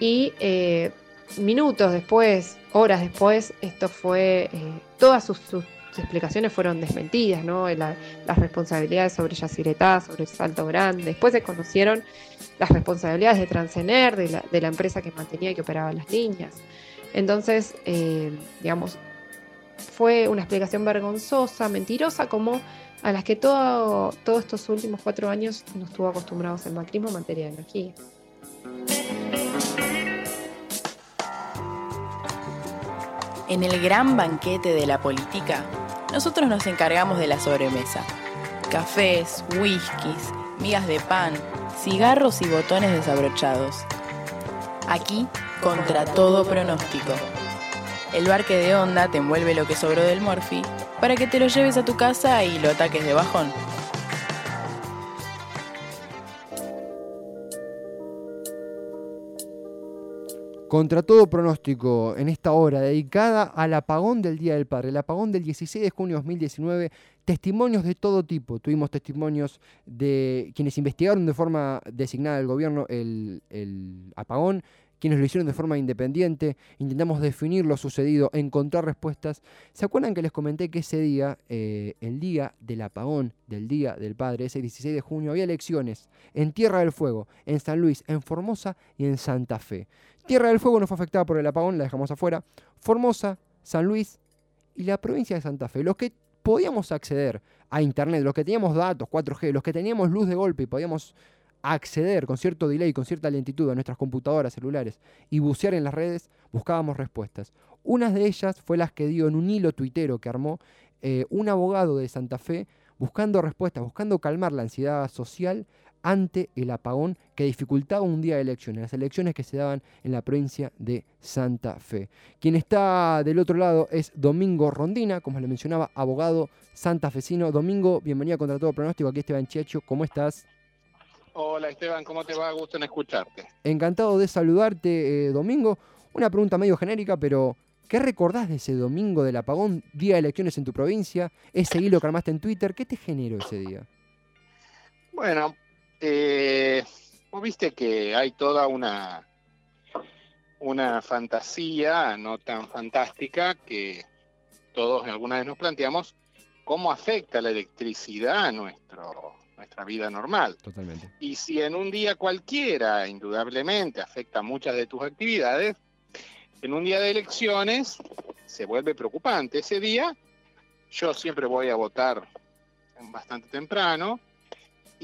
y eh, minutos después, horas después, esto fue, eh, todas sus, sus, explicaciones fueron desmentidas, ¿no? La, las responsabilidades sobre Yacyretá, sobre Salto Grande, después se conocieron las responsabilidades de Transener, de la, de la empresa que mantenía y que operaba las líneas. Entonces, eh, digamos, fue una explicación vergonzosa, mentirosa, como a las que todo, todos estos últimos cuatro años nos tuvo acostumbrados el macrismo en materia de energía. En el gran banquete de la política, nosotros nos encargamos de la sobremesa. Cafés, whiskies, migas de pan, cigarros y botones desabrochados. Aquí, contra todo pronóstico. El barque de onda te envuelve lo que sobró del Morphy para que te lo lleves a tu casa y lo ataques de bajón. Contra todo pronóstico, en esta hora dedicada al apagón del Día del Padre, el apagón del 16 de junio de 2019, testimonios de todo tipo. Tuvimos testimonios de quienes investigaron de forma designada del gobierno el, apagón, quienes lo hicieron de forma independiente, intentamos definir lo sucedido, encontrar respuestas. ¿Se acuerdan que les comenté que ese día, eh, el día del apagón, del Día del Padre, ese 16 de junio, había elecciones en Tierra del Fuego, en San Luis, en Formosa y en Santa Fe? Tierra del Fuego no fue afectada por el apagón, la dejamos afuera. Formosa, San Luis y la provincia de Santa Fe. Los que podíamos acceder a Internet, los que teníamos datos, 4G, los que teníamos luz de golpe y podíamos acceder con cierto delay, con cierta lentitud a nuestras computadoras, celulares y bucear en las redes, buscábamos respuestas. Una de ellas fue las que dio en un hilo tuitero que armó eh, un abogado de Santa Fe buscando respuestas, buscando calmar la ansiedad social ante el apagón que dificultaba un día de elecciones, las elecciones que se daban en la provincia de Santa Fe. Quien está del otro lado es Domingo Rondina, como le mencionaba, abogado santafesino. Domingo, bienvenido a Contra Todo Pronóstico, aquí Esteban Chiacho, ¿cómo estás? Hola Esteban, ¿cómo te va? Gusto en escucharte. Encantado de saludarte, eh, Domingo. Una pregunta medio genérica, pero ¿qué recordás de ese domingo del apagón, día de elecciones en tu provincia? Ese hilo que armaste en Twitter, ¿qué te generó ese día? Bueno, eh, vos viste que hay toda una, una fantasía no tan fantástica que todos alguna vez nos planteamos cómo afecta la electricidad a nuestro, nuestra vida normal. Totalmente. Y si en un día cualquiera, indudablemente, afecta muchas de tus actividades, en un día de elecciones se vuelve preocupante. Ese día yo siempre voy a votar bastante temprano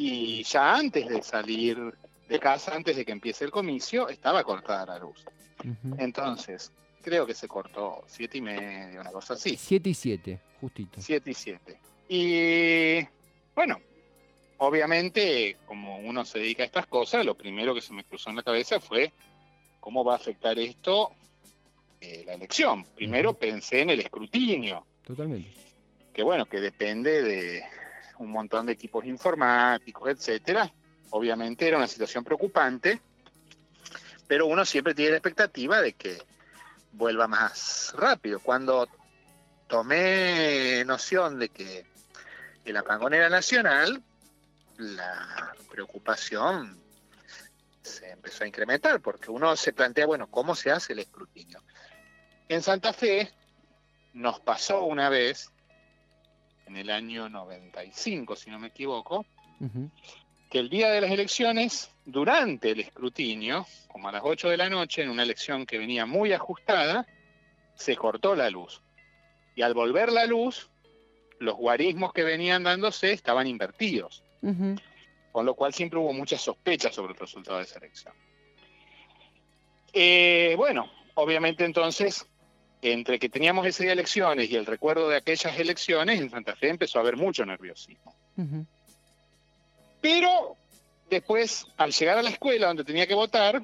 y ya antes de salir de casa, antes de que empiece el comicio, estaba cortada la luz. Entonces, creo que se cortó siete y media, una cosa así. 7 y 7, justito. 7 y 7. Y bueno, obviamente, como uno se dedica a estas cosas, lo primero que se me cruzó en la cabeza fue cómo va a afectar esto eh, la elección. Primero pensé en el escrutinio, Totalmente. que bueno, que depende de un montón de equipos informáticos, etcétera. Obviamente era una situación preocupante, pero uno siempre tiene la expectativa de que vuelva más rápido. Cuando tomé noción de que el apagón era nacional, la preocupación se empezó a incrementar, porque uno se plantea, bueno, ¿cómo se hace el escrutinio? En Santa Fe nos pasó una vez, en el año 95, si no me equivoco, que el día de las elecciones, durante el escrutinio, como a las 8 de la noche, en una elección que venía muy ajustada, se cortó la luz. Y al volver la luz, los guarismos que venían dándose estaban invertidos, con lo cual siempre hubo muchas sospechas sobre el resultado de esa elección. Eh, bueno, obviamente entonces, entre que teníamos ese día elecciones y el recuerdo de aquellas elecciones, en Santa Fe empezó a haber mucho nerviosismo. Pero después, al llegar a la escuela donde tenía que votar,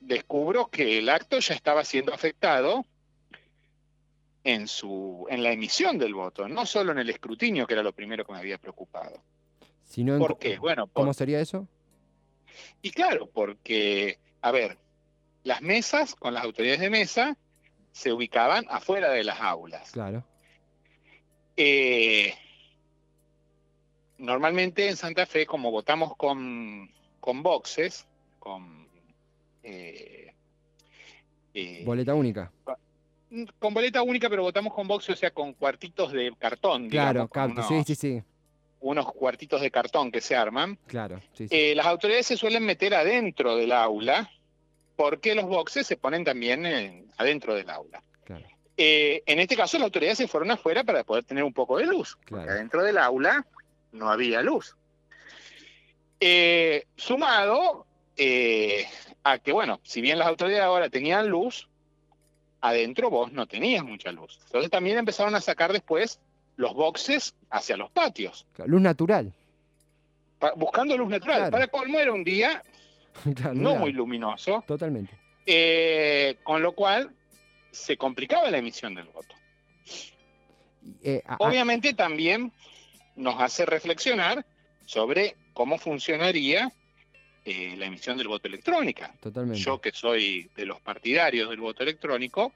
descubro que el acto ya estaba siendo afectado en, su, en la emisión del voto, no solo en el escrutinio, que era lo primero que me había preocupado. Si no, en ¿Por co- qué? Bueno, por- ¿Cómo sería eso? y claro, porque, a ver, las mesas con las autoridades de mesa se ubicaban afuera de las aulas. Claro. Eh, normalmente en Santa Fe, como votamos con, con boxes, con, eh, eh, Boleta única. con boleta única, pero votamos con boxes, o sea, con cuartitos de cartón. Claro, digamos, capto. Sí, unos, sí, sí. unos cuartitos de cartón que se arman. Claro. Sí, sí. Eh, las autoridades se suelen meter adentro del aula, porque los boxes se ponen también en- adentro del aula. Claro. Eh, en este caso, las autoridades se fueron afuera para poder tener un poco de luz, porque adentro del aula no había luz. Eh, sumado eh, a que, bueno, si bien las autoridades ahora tenían luz, adentro vos no tenías mucha luz. Entonces también empezaron a sacar después los boxes hacia los patios, Luz natural. pa- buscando luz natural. Claro. Para colmo era un día no muy luminoso, Totalmente. eh, con lo cual se complicaba la emisión del voto. Eh, a- Obviamente también nos hace reflexionar sobre cómo funcionaría eh, la emisión del voto electrónica. totalmente. Yo que soy de los partidarios del voto electrónico,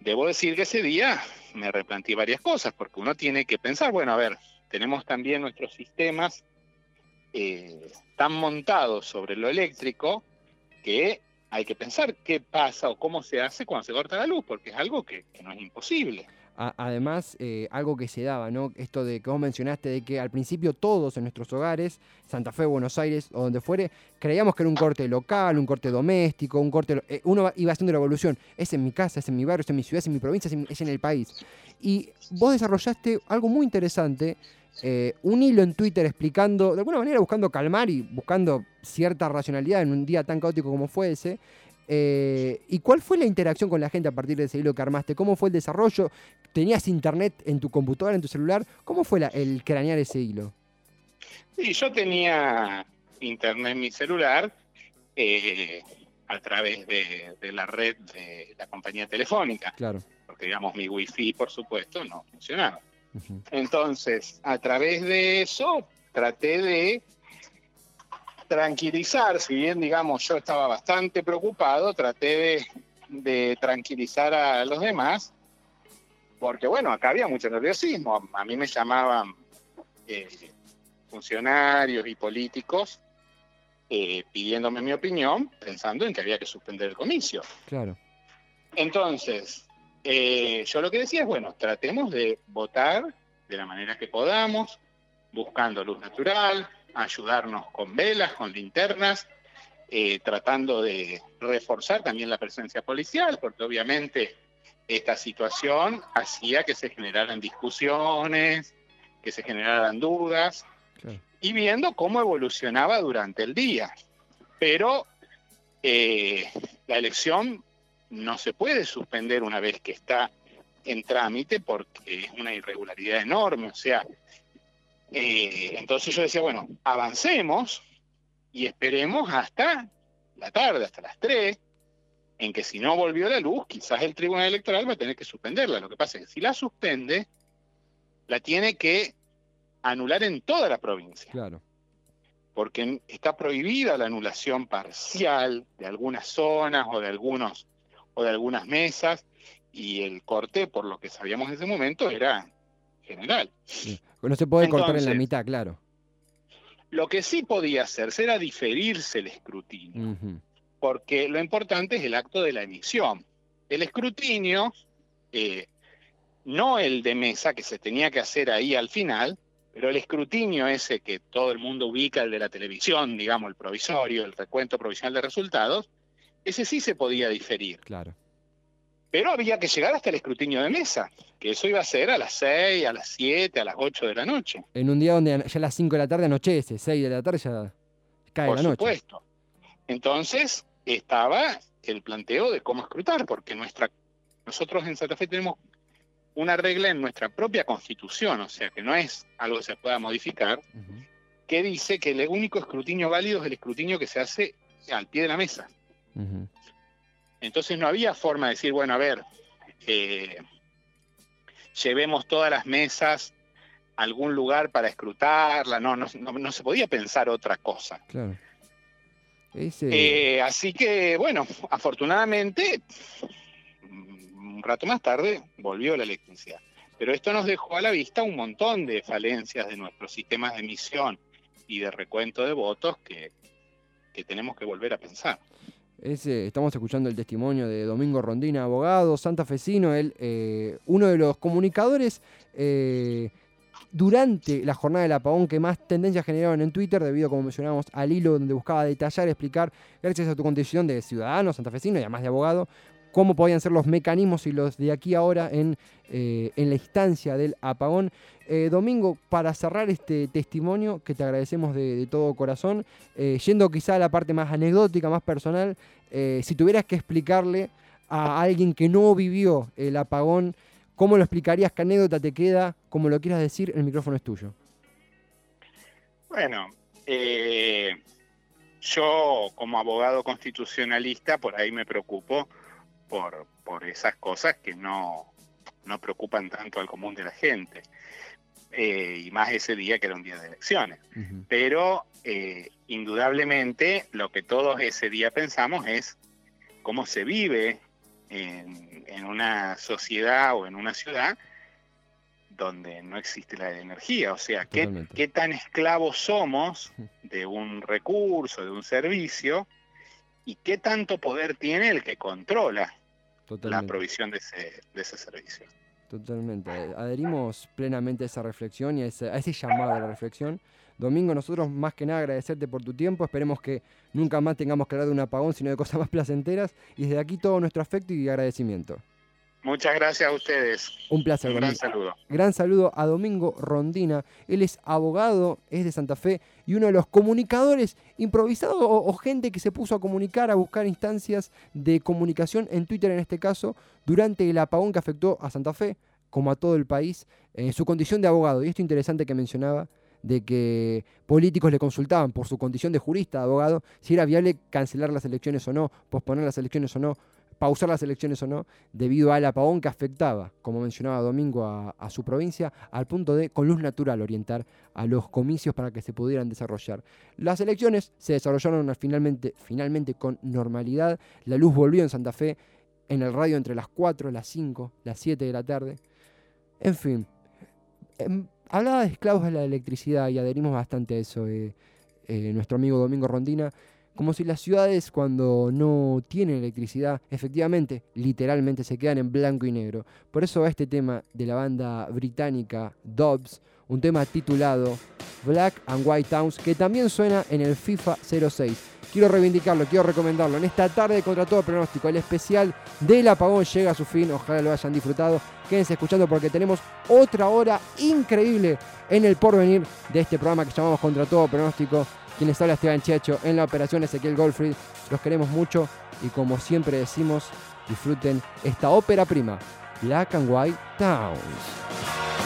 debo decir que ese día me replanteé varias cosas, porque uno tiene que pensar, bueno, a ver, tenemos también nuestros sistemas eh, tan montados sobre lo eléctrico que hay que pensar qué pasa o cómo se hace cuando se corta la luz, porque es algo que, no es imposible. Además, eh, algo que se daba, ¿no? Esto de que vos mencionaste de que al principio todos en nuestros hogares, Santa Fe, Buenos Aires o donde fuere, creíamos que era un corte local, un corte doméstico, un corte... eh, uno iba haciendo la evolución. Es en mi casa, es en mi barrio, es en mi ciudad, es en mi provincia, es en el país. Y vos desarrollaste algo muy interesante, eh, un hilo en Twitter explicando, de alguna manera buscando calmar y buscando cierta racionalidad en un día tan caótico como fue ese. Eh, ¿Y cuál fue la interacción con la gente a partir de ese hilo que armaste? ¿Cómo fue el desarrollo? ¿Tenías internet en tu computadora, en tu celular? ¿Cómo fue la- el cranear ese hilo? Sí, yo tenía internet en mi celular eh, a través de, de la red de la compañía telefónica, Claro. porque digamos mi wifi, por supuesto, no funcionaba. Entonces, a través de eso, traté de tranquilizar, si bien, digamos, yo estaba bastante preocupado, traté de, de tranquilizar a los demás, porque, bueno, acá había mucho nerviosismo. A mí me llamaban eh, funcionarios y políticos eh, pidiéndome mi opinión, pensando en que había que suspender el comicio. Claro. Entonces, eh, yo lo que decía es, bueno, tratemos de votar de la manera que podamos, buscando luz natural, ayudarnos con velas, con linternas, eh, tratando de reforzar también la presencia policial, porque obviamente esta situación hacía que se generaran discusiones, que se generaran dudas, y viendo cómo evolucionaba durante el día. Pero eh, la elección no se puede suspender una vez que está en trámite porque es una irregularidad enorme. O sea, eh, entonces yo decía, bueno, avancemos y esperemos hasta la tarde, hasta las 3, en que si no volvió la luz, quizás el Tribunal Electoral va a tener que suspenderla. Lo que pasa es que si la suspende, la tiene que anular en toda la provincia Claro. porque está prohibida la anulación parcial de algunas zonas o de algunos o de algunas mesas y el corte por lo que sabíamos en ese momento era general. No se puede cortar en la mitad, claro. Lo que sí podía hacerse era diferirse el escrutinio, porque lo importante es el acto de la emisión. El escrutinio, eh, no el de mesa que se tenía que hacer ahí al final, pero el escrutinio ese que todo el mundo ubica, el de la televisión, digamos, el provisorio, el recuento provisional de resultados, ese sí se podía diferir. Claro. Pero había que llegar hasta el escrutinio de mesa, que eso iba a ser a las 6, a las 7, a las 8 de la noche. En un día donde ya a las 5 de la tarde anochece, 6 de la tarde ya cae por la noche. supuesto. Entonces estaba el planteo de cómo escrutar, porque nuestra, nosotros en Santa Fe tenemos una regla en nuestra propia constitución, o sea que no es algo que se pueda modificar, que dice que el único escrutinio válido es el escrutinio que se hace al pie de la mesa. Entonces no había forma de decir, bueno, a ver, eh, llevemos todas las mesas a algún lugar para escrutarla, no, no, no- no se podía pensar otra cosa. Claro. Ese, Eh, así que, bueno, afortunadamente, un rato más tarde volvió la electricidad. Pero esto nos dejó a la vista un montón de falencias de nuestros sistemas de emisión y de recuento de votos que, que tenemos que volver a pensar. Ese- estamos escuchando el testimonio de Domingo Rondina, abogado santafesino, él, eh, uno de los comunicadores eh, durante la jornada del apagón que más tendencias generaron en Twitter, debido, como mencionábamos, al hilo donde buscaba detallar, explicar, gracias a tu condición de ciudadano santafesino y además de abogado, cómo podían ser los mecanismos y los de aquí ahora en, eh, en la instancia del apagón. Eh, Domingo, para cerrar este testimonio, que te agradecemos de, todo corazón, eh, yendo quizá a la parte más anecdótica, más personal, si tuvieras que explicarle a alguien que no vivió el apagón, ¿cómo lo explicarías? ¿Qué anécdota te queda? Como lo quieras decir, el micrófono es tuyo. Bueno, yo como abogado constitucionalista por ahí me preocupo por, por esas cosas que no, no preocupan tanto al común de la gente. Eh, y más ese día que era un día de elecciones. Pero eh, indudablemente lo que todos ese día pensamos es cómo se vive en, en una sociedad o en una ciudad donde no existe la energía. O sea, ¿qué, qué tan esclavos somos de un recurso, de un servicio, y qué tanto poder tiene el que controla la Totalmente. provisión de ese, de ese servicio. Totalmente. Adherimos plenamente a esa reflexión y a ese, a ese llamado a la reflexión. Domingo, nosotros más que nada agradecerte por tu tiempo. Esperemos que nunca más tengamos que hablar de un apagón, sino de cosas más placenteras. Y desde aquí todo nuestro afecto y agradecimiento. Muchas gracias a ustedes. Un placer, Un gran saludo. Gran saludo a Domingo Rondina. Él es abogado, es de Santa Fe y uno de los comunicadores improvisados o, o gente que se puso a comunicar, a buscar instancias de comunicación en Twitter en este caso, durante el apagón que afectó a Santa Fe, como a todo el país, en su condición de abogado. Y esto interesante que mencionaba de que políticos le consultaban por su condición de jurista, de abogado, si era viable cancelar las elecciones o no, posponer las elecciones o no, pausar las elecciones o no, debido al apagón que afectaba, como mencionaba Domingo, a, su provincia, al punto de, con luz natural, orientar a los comicios para que se pudieran desarrollar. Las elecciones se desarrollaron finalmente, finalmente con normalidad, la luz volvió en Santa Fe, en el radio entre las 4, las 5, las 7 de la tarde. En fin, em, hablaba de esclavos de la electricidad y adherimos bastante a eso, eh, eh, nuestro amigo Domingo Rondina, como si las ciudades cuando no tienen electricidad, efectivamente, literalmente se quedan en blanco y negro. Por eso este tema de la banda británica Dobbs, un tema titulado Black and White Towns, que también suena en el FIFA 06. Quiero reivindicarlo, quiero recomendarlo. En esta tarde contra todo pronóstico, el especial del apagón llega a su fin. Ojalá lo hayan disfrutado. Quédense escuchando porque tenemos otra hora increíble en el porvenir de este programa que llamamos Contra todo pronóstico. Quien les habla Esteban Checho en la operación Ezequiel Goldfried. Los queremos mucho y como siempre decimos, disfruten esta ópera prima, Black and White Towns.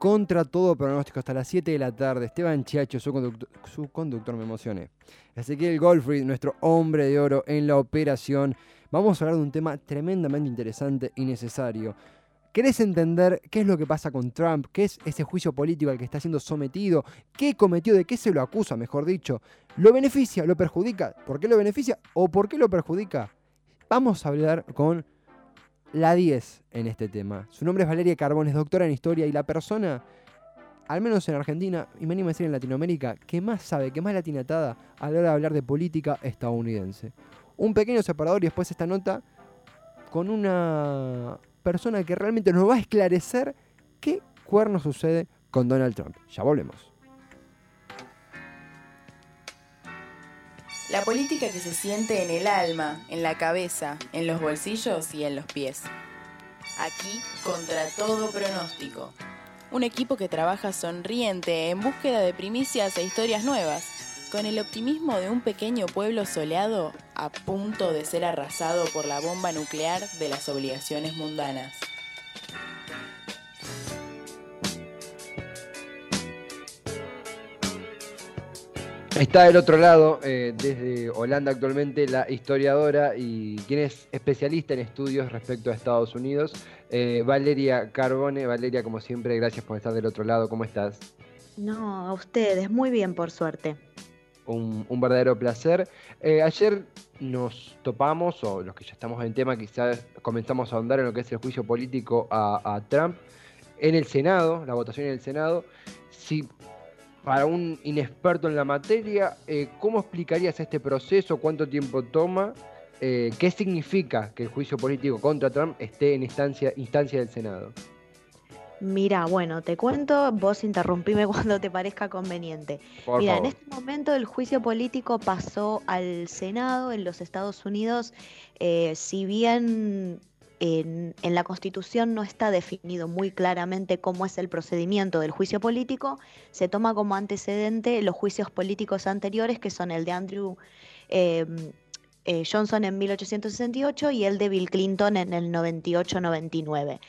Contra todo pronóstico hasta las 7 de la tarde. Esteban Chiacho, su conductor, su conductor me emocioné. Ezequiel Goldfried, nuestro hombre de oro en la operación. Vamos a hablar de un tema tremendamente interesante y necesario. ¿Querés entender qué es lo que pasa con Trump? ¿Qué es ese juicio político al que está siendo sometido? ¿Qué cometió? ¿De qué se lo acusa, mejor dicho? ¿Lo beneficia? ¿Lo perjudica? ¿Por qué lo beneficia? ¿O por qué lo perjudica? Vamos a hablar con la 10 en este tema. Su nombre es Valeria Carbón, es doctora en historia y la persona, al menos en Argentina, y me animo a decir en Latinoamérica, que más sabe, que más latinatada a la hora de hablar de política estadounidense. Un pequeño separador y después esta nota con una persona que realmente nos va a esclarecer qué cuerno sucede con Donald Trump. Ya volvemos. La política que se siente en el alma, en la cabeza, en los bolsillos y en los pies. Aquí, contra todo pronóstico. Un equipo que trabaja sonriente en búsqueda de primicias e historias nuevas, con el optimismo de un pequeño pueblo soleado a punto de ser arrasado por la bomba nuclear de las obligaciones mundanas. Está del otro lado, eh, desde Holanda actualmente, la historiadora y quien es especialista en estudios respecto a Estados Unidos, eh, Valeria Carbone. Valeria, como siempre, gracias por estar del otro lado. ¿Cómo estás? No, a ustedes, muy bien, por suerte. Un, un verdadero placer. Eh, ayer nos topamos, o los que ya estamos en tema, quizás comenzamos a ahondar en lo que es el juicio político a, a Trump en el Senado, la votación en el Senado. Si para un inexperto en la materia, eh, ¿cómo explicarías este proceso? ¿Cuánto tiempo toma? Eh, ¿Qué significa que el juicio político contra Trump esté en instancia, instancia del Senado? Mira, bueno, te cuento, vos interrumpime cuando te parezca conveniente. Por Mira, en este momento el juicio político pasó al Senado en los Estados Unidos, eh, si bien en, la Constitución no está definido muy claramente cómo es el procedimiento del juicio político, se toma como antecedente los juicios políticos anteriores, que son el de Andrew eh, eh, Johnson en 1868 y el de Bill Clinton en el 98-99.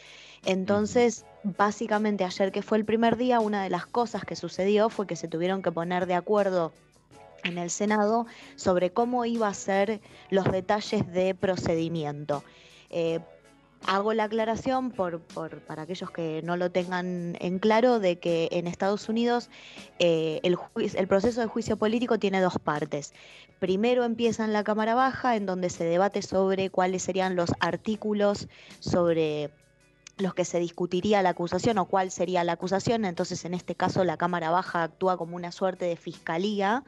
Entonces, básicamente ayer que fue el primer día, una de las cosas que sucedió fue que se tuvieron que poner de acuerdo en el Senado sobre cómo iba a ser los detalles de procedimiento. Eh, hago la aclaración por, por- para aquellos que no lo tengan en claro de que en Estados Unidos eh, el, el proceso de juicio político tiene dos partes. Primero empieza en la Cámara Baja, en donde se debate sobre cuáles serían los artículos sobre los que se discutiría la acusación o cuál sería la acusación. Entonces, en este caso, la Cámara Baja actúa como una suerte de fiscalía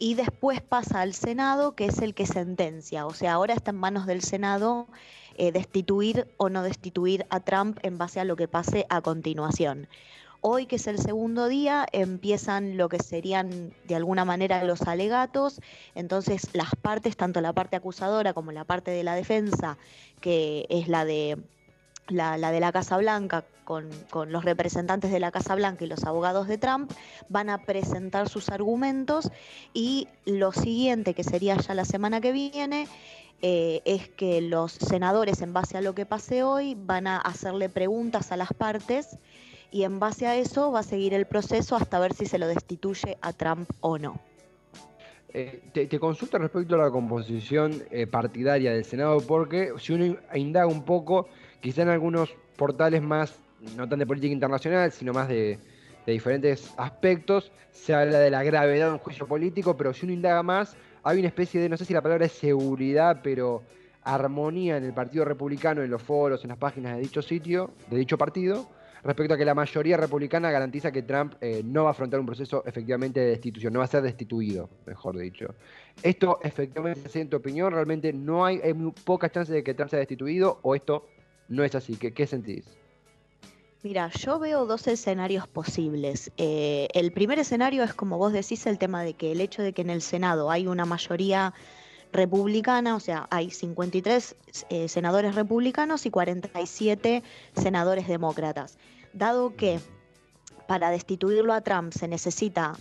y después pasa al Senado, que es el que sentencia. O sea, ahora está en manos del Senado eh, destituir o no destituir a Trump en base a lo que pase a continuación. Hoy, que es el segundo día, empiezan lo que serían de alguna manera los alegatos. Entonces, las partes, tanto la parte acusadora como la parte de la defensa, que es la de la, de la Casa Blanca, con, con los representantes de la Casa Blanca y los abogados de Trump, van a presentar sus argumentos y lo siguiente, que sería ya la semana que viene, eh, es que los senadores, en base a lo que pase hoy, van a hacerle preguntas a las partes y en base a eso va a seguir el proceso hasta ver si se lo destituye a Trump o no. Eh, te, te consulto respecto a la composición eh, partidaria del Senado, porque si uno indaga un poco, quizá en algunos portales más, no tan de política internacional, sino más de, diferentes aspectos, se habla de la gravedad de un juicio político, pero si uno indaga más, hay una especie de, no sé si la palabra es seguridad, pero armonía en el Partido Republicano, en los foros, en las páginas de dicho sitio, de dicho partido, respecto a que la mayoría republicana garantiza que Trump eh, no va a afrontar un proceso efectivamente de destitución, no va a ser destituido, mejor dicho. ¿Esto efectivamente en tu opinión? ¿Realmente no hay, hay muy pocas chances de que Trump sea destituido o esto no es así? ¿Qué, qué sentís? Mira, yo veo dos escenarios posibles. Eh, el primer escenario es, como vos decís, el tema de que el hecho de que en el Senado hay una mayoría republicana, o sea, hay 53 eh, senadores republicanos y 47 senadores demócratas. Dado que para destituirlo a Trump se necesita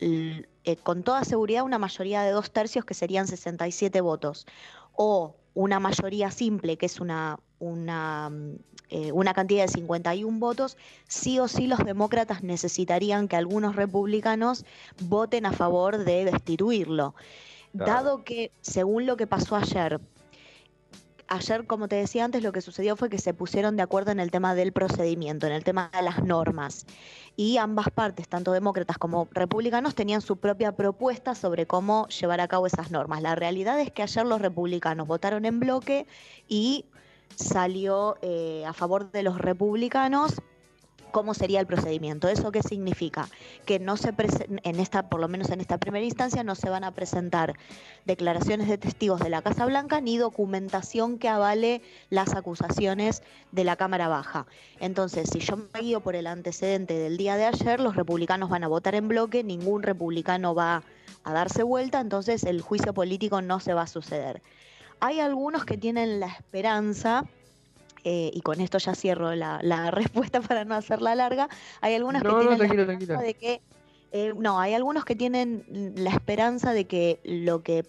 eh, con toda seguridad una mayoría de dos tercios que serían 67 votos o una mayoría simple que es una, una mm, eh, una cantidad de 51 votos, sí o sí los demócratas necesitarían que algunos republicanos voten a favor de destituirlo. Claro. Dado que, según lo que pasó ayer, ayer, como te decía antes, lo que sucedió fue que se pusieron de acuerdo en el tema del procedimiento, en el tema de las normas. Y ambas partes, tanto demócratas como republicanos, tenían su propia propuesta sobre cómo llevar a cabo esas normas. La realidad es que ayer los republicanos votaron en bloque y salió eh, a favor de los republicanos cómo sería el procedimiento. ¿Eso qué significa? Que no se en esta, por lo menos en esta primera instancia, no se van a presentar declaraciones de testigos de la Casa Blanca ni documentación que avale las acusaciones de la Cámara Baja. Entonces, si yo me guío por el antecedente del día de ayer, los republicanos van a votar en bloque, ningún republicano va a darse vuelta, entonces el juicio político no se va a suceder. Hay algunos que tienen la esperanza eh, y con esto ya cierro la, la respuesta para no hacerla larga, hay algunas No, que no, tienen la esperanza de que, eh, no, hay algunos que tienen la esperanza de que lo que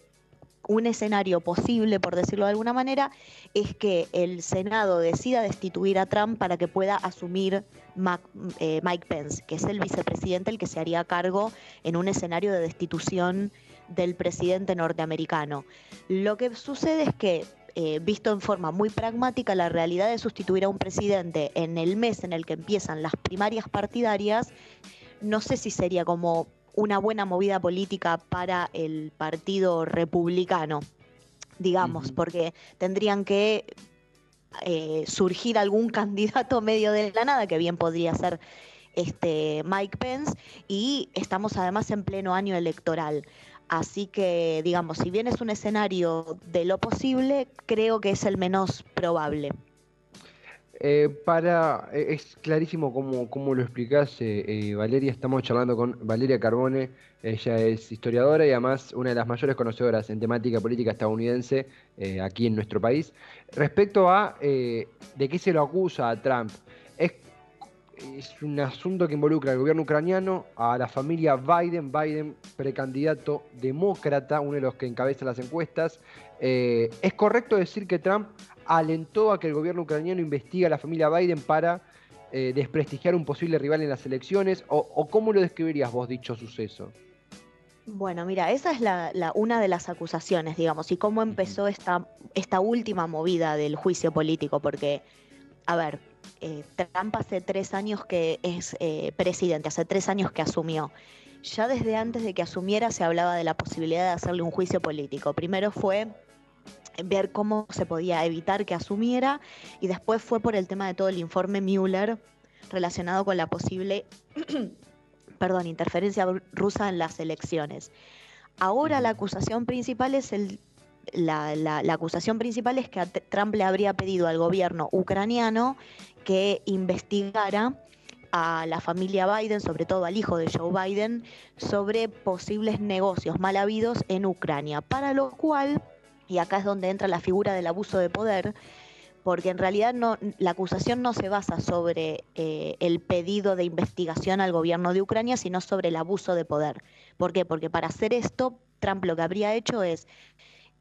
un escenario posible, por decirlo de alguna manera, es que el Senado decida destituir a Trump para que pueda asumir Mac- eh, Mike Pence, que es el vicepresidente el que se haría cargo en un escenario de destitución del presidente norteamericano. Lo que sucede es que, eh, visto en forma muy pragmática, la realidad de sustituir a un presidente en el mes en el que empiezan las primarias partidarias, no sé si sería como una buena movida política para el Partido Republicano, digamos, porque tendrían que eh, surgir algún candidato medio de la nada, que bien podría ser este Mike Pence, y estamos además en pleno año electoral. Así que, digamos, si bien es un escenario de lo posible, creo que es el menos probable. Eh, para, eh, es clarísimo cómo, cómo lo explicás, eh, Valeria. Estamos charlando con Valeria Carbone. Ella es historiadora y además una de las mayores conocedoras en temática política estadounidense aquí en nuestro país. Respecto a de qué se lo acusa a Trump, es, un asunto que involucra al gobierno ucraniano, a la familia Biden, Biden precandidato demócrata, uno de los que encabeza las encuestas. Eh, ¿Es correcto decir que Trump alentó a que el gobierno ucraniano investigue a la familia Biden para eh, desprestigiar un posible rival en las elecciones? ¿O, o cómo lo describirías vos dicho suceso? Bueno, mira, esa es la, la- una de las acusaciones, digamos, y cómo empezó esta, esta última movida del juicio político, porque, a ver, eh, Trump hace tres años que es eh, presidente, hace tres años que asumió. Ya desde antes de que asumiera se hablaba de la posibilidad de hacerle un juicio político. Primero fue ver cómo se podía evitar que asumiera y después fue por el tema de todo el informe Mueller relacionado con la posible perdón, interferencia rusa en las elecciones. Ahora la acusación principal es el la, la- acusación principal es que Trump le habría pedido al gobierno ucraniano que investigara a la familia Biden, sobre todo al hijo de Joe Biden, sobre posibles negocios mal habidos en Ucrania. Para lo cual, y acá es donde entra la figura del abuso de poder, porque en realidad no, la acusación no se basa sobre eh, el pedido de investigación al gobierno de Ucrania, sino sobre el abuso de poder. ¿Por qué? Porque para hacer esto, Trump lo que habría hecho es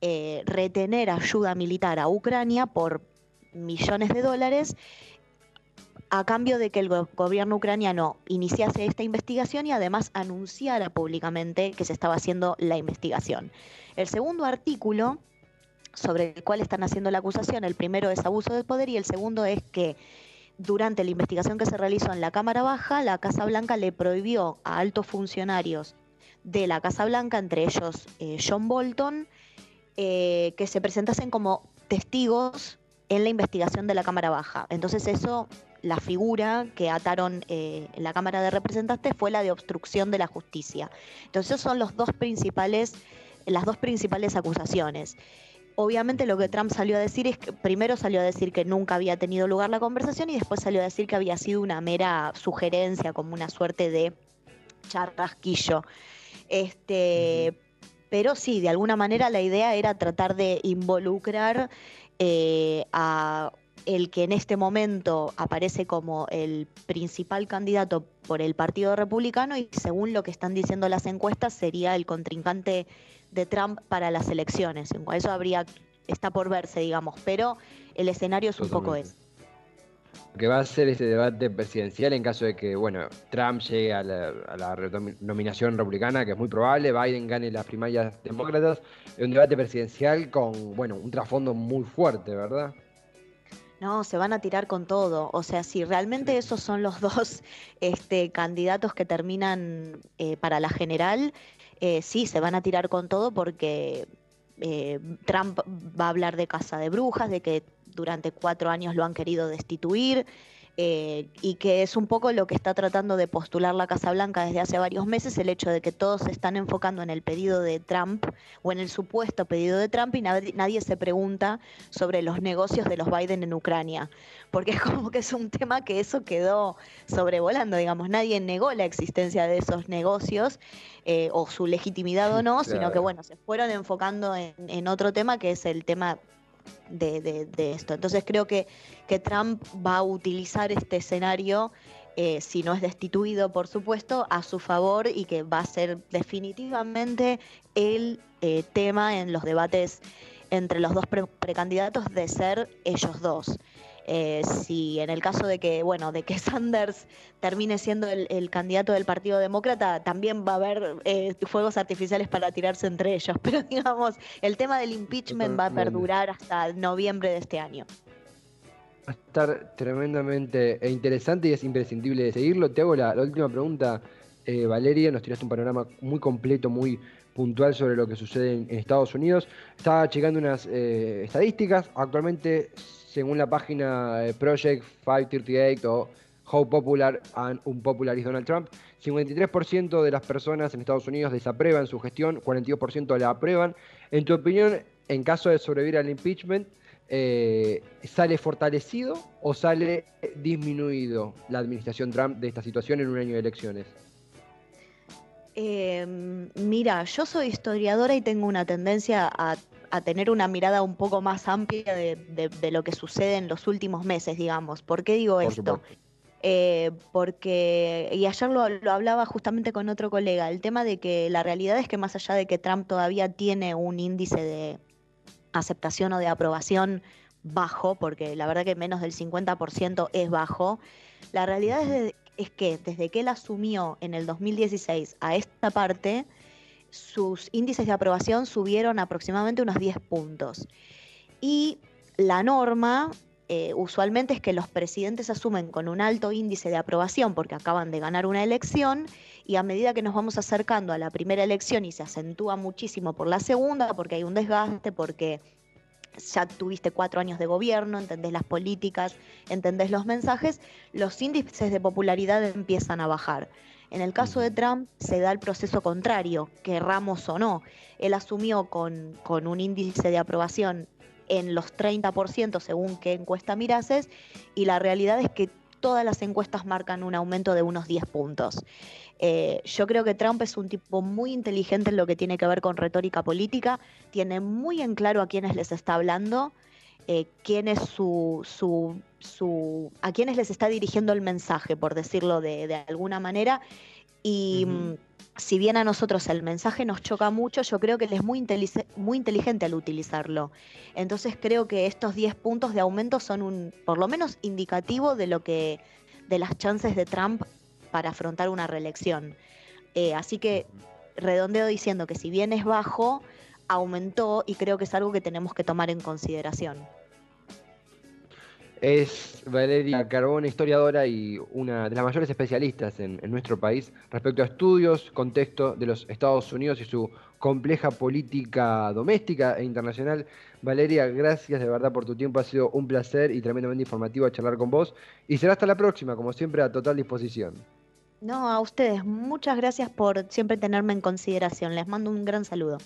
eh, retener ayuda militar a Ucrania por millones de dólares a cambio de que el go- gobierno ucraniano iniciase esta investigación y además anunciara públicamente que se estaba haciendo la investigación. El segundo artículo sobre el cual están haciendo la acusación, el primero es abuso de poder y el segundo es que durante la investigación que se realizó en la Cámara Baja, la Casa Blanca le prohibió a altos funcionarios de la Casa Blanca, entre ellos eh, John Bolton, eh, que se presentasen como testigos en la investigación de la Cámara Baja. Entonces eso, la figura que ataron eh, en la Cámara de Representantes fue la de obstrucción de la justicia. Entonces son los dos principales, las dos principales acusaciones. Obviamente lo que Trump salió a decir es que primero salió a decir que nunca había tenido lugar la conversación y después salió a decir que había sido una mera sugerencia, como una suerte de charrasquillo. Este, pero sí, de alguna manera la idea era tratar de involucrar eh, a el que en este momento aparece como el principal candidato por el Partido Republicano y según lo que están diciendo las encuestas sería el contrincante de Trump para las elecciones. Eso habría está por verse, digamos, pero el escenario es un poco ese. Que va a ser este debate presidencial en caso de que, bueno, Trump llegue a la, a la renom- nominación republicana, que es muy probable, Biden gane las primarias demócratas, es un debate presidencial con, bueno, un trasfondo muy fuerte, ¿verdad? No, se van a tirar con todo. O sea, si realmente esos son los dos este, candidatos que terminan eh, para la general, eh, sí, se van a tirar con todo porque eh, Trump va a hablar de casa de brujas, de que durante cuatro años lo han querido destituir. eh, y que es un poco lo que está tratando de postular la Casa Blanca desde hace varios meses, el hecho de que todos se están enfocando en el pedido de Trump o en el supuesto pedido de Trump y nadie, nadie se pregunta sobre los negocios de los Biden en Ucrania, porque es como que es un tema que eso quedó sobrevolando, digamos, nadie negó la existencia de esos negocios eh, o su legitimidad o no, sino que bueno, se fueron enfocando en, en otro tema que es el tema de, de- de esto. Entonces creo que, que Trump va a utilizar este escenario, eh, si no es destituido, por supuesto, a su favor y que va a ser definitivamente el eh, tema en los debates entre los dos pre- precandidatos de ser ellos dos. Eh, si en el caso de que, bueno, de que Sanders termine siendo el, el candidato del Partido Demócrata, también va a haber eh, fuegos artificiales para tirarse entre ellos. Pero digamos, el tema del impeachment va a perdurar hasta noviembre de este año. Va a estar tremendamente interesante y es imprescindible de seguirlo. Te hago la, la última pregunta, eh, Valeria. Nos tiraste un panorama muy completo, muy puntual sobre lo que sucede en, en Estados Unidos. Estaba checando unas eh, estadísticas. Actualmente, según la página Project 538 o How Popular and Unpopular is Donald Trump, 53% de las personas en Estados Unidos desaprueban su gestión, 42% la aprueban. En tu opinión, en caso de sobrevivir al impeachment, eh, ¿sale fortalecido o sale disminuido la administración Trump de esta situación en un año de elecciones? Eh, mira, yo soy historiadora y tengo una tendencia a, a tener una mirada un poco más amplia de, de- de lo que sucede en los últimos meses, digamos. ¿Por qué digo Por esto? Eh, porque, y ayer lo, lo hablaba justamente con otro colega, el tema de que la realidad es que más allá de que Trump todavía tiene un índice de aceptación o de aprobación bajo, porque la verdad que menos del 50% es bajo, la realidad es, de- es que desde que él asumió en el 2016 a esta parte, sus índices de aprobación subieron aproximadamente unos 10 puntos. Y la norma eh, usualmente es que los presidentes asumen con un alto índice de aprobación porque acaban de ganar una elección y a medida que nos vamos acercando a la primera elección y se acentúa muchísimo por la segunda, porque hay un desgaste, porque ya tuviste cuatro años de gobierno, entendés las políticas, entendés los mensajes, los índices de popularidad empiezan a bajar. En el caso de Trump se da el proceso contrario, querramos o no. Él asumió con, con un índice de aprobación en los 30% según qué encuesta mirases y la realidad es que todas las encuestas marcan un aumento de unos 10 puntos. Eh, yo creo que Trump es un tipo muy inteligente en lo que tiene que ver con retórica política, tiene muy en claro a quiénes les está hablando, eh, quién es su, su, su, a quiénes les está dirigiendo el mensaje, por decirlo de, de alguna manera. Y mm, si bien a nosotros el mensaje nos choca mucho, yo creo que él es muy, muy inteligente al utilizarlo. Entonces creo que estos 10 puntos de aumento son un, por lo menos, indicativo de lo que, de las chances de Trump para afrontar una reelección. Eh, así que redondeo diciendo que si bien es bajo, aumentó y creo que es algo que tenemos que tomar en consideración. Es Valeria Carbón, historiadora y una de las mayores especialistas en, en nuestro país respecto a estudios, contexto de los Estados Unidos y su compleja política doméstica e internacional. Valeria, gracias de verdad por tu tiempo, ha sido un placer y tremendamente informativo charlar con vos. Y será hasta la próxima, como siempre, a total disposición. No, a ustedes, muchas gracias por siempre tenerme en consideración. Les mando un gran saludo.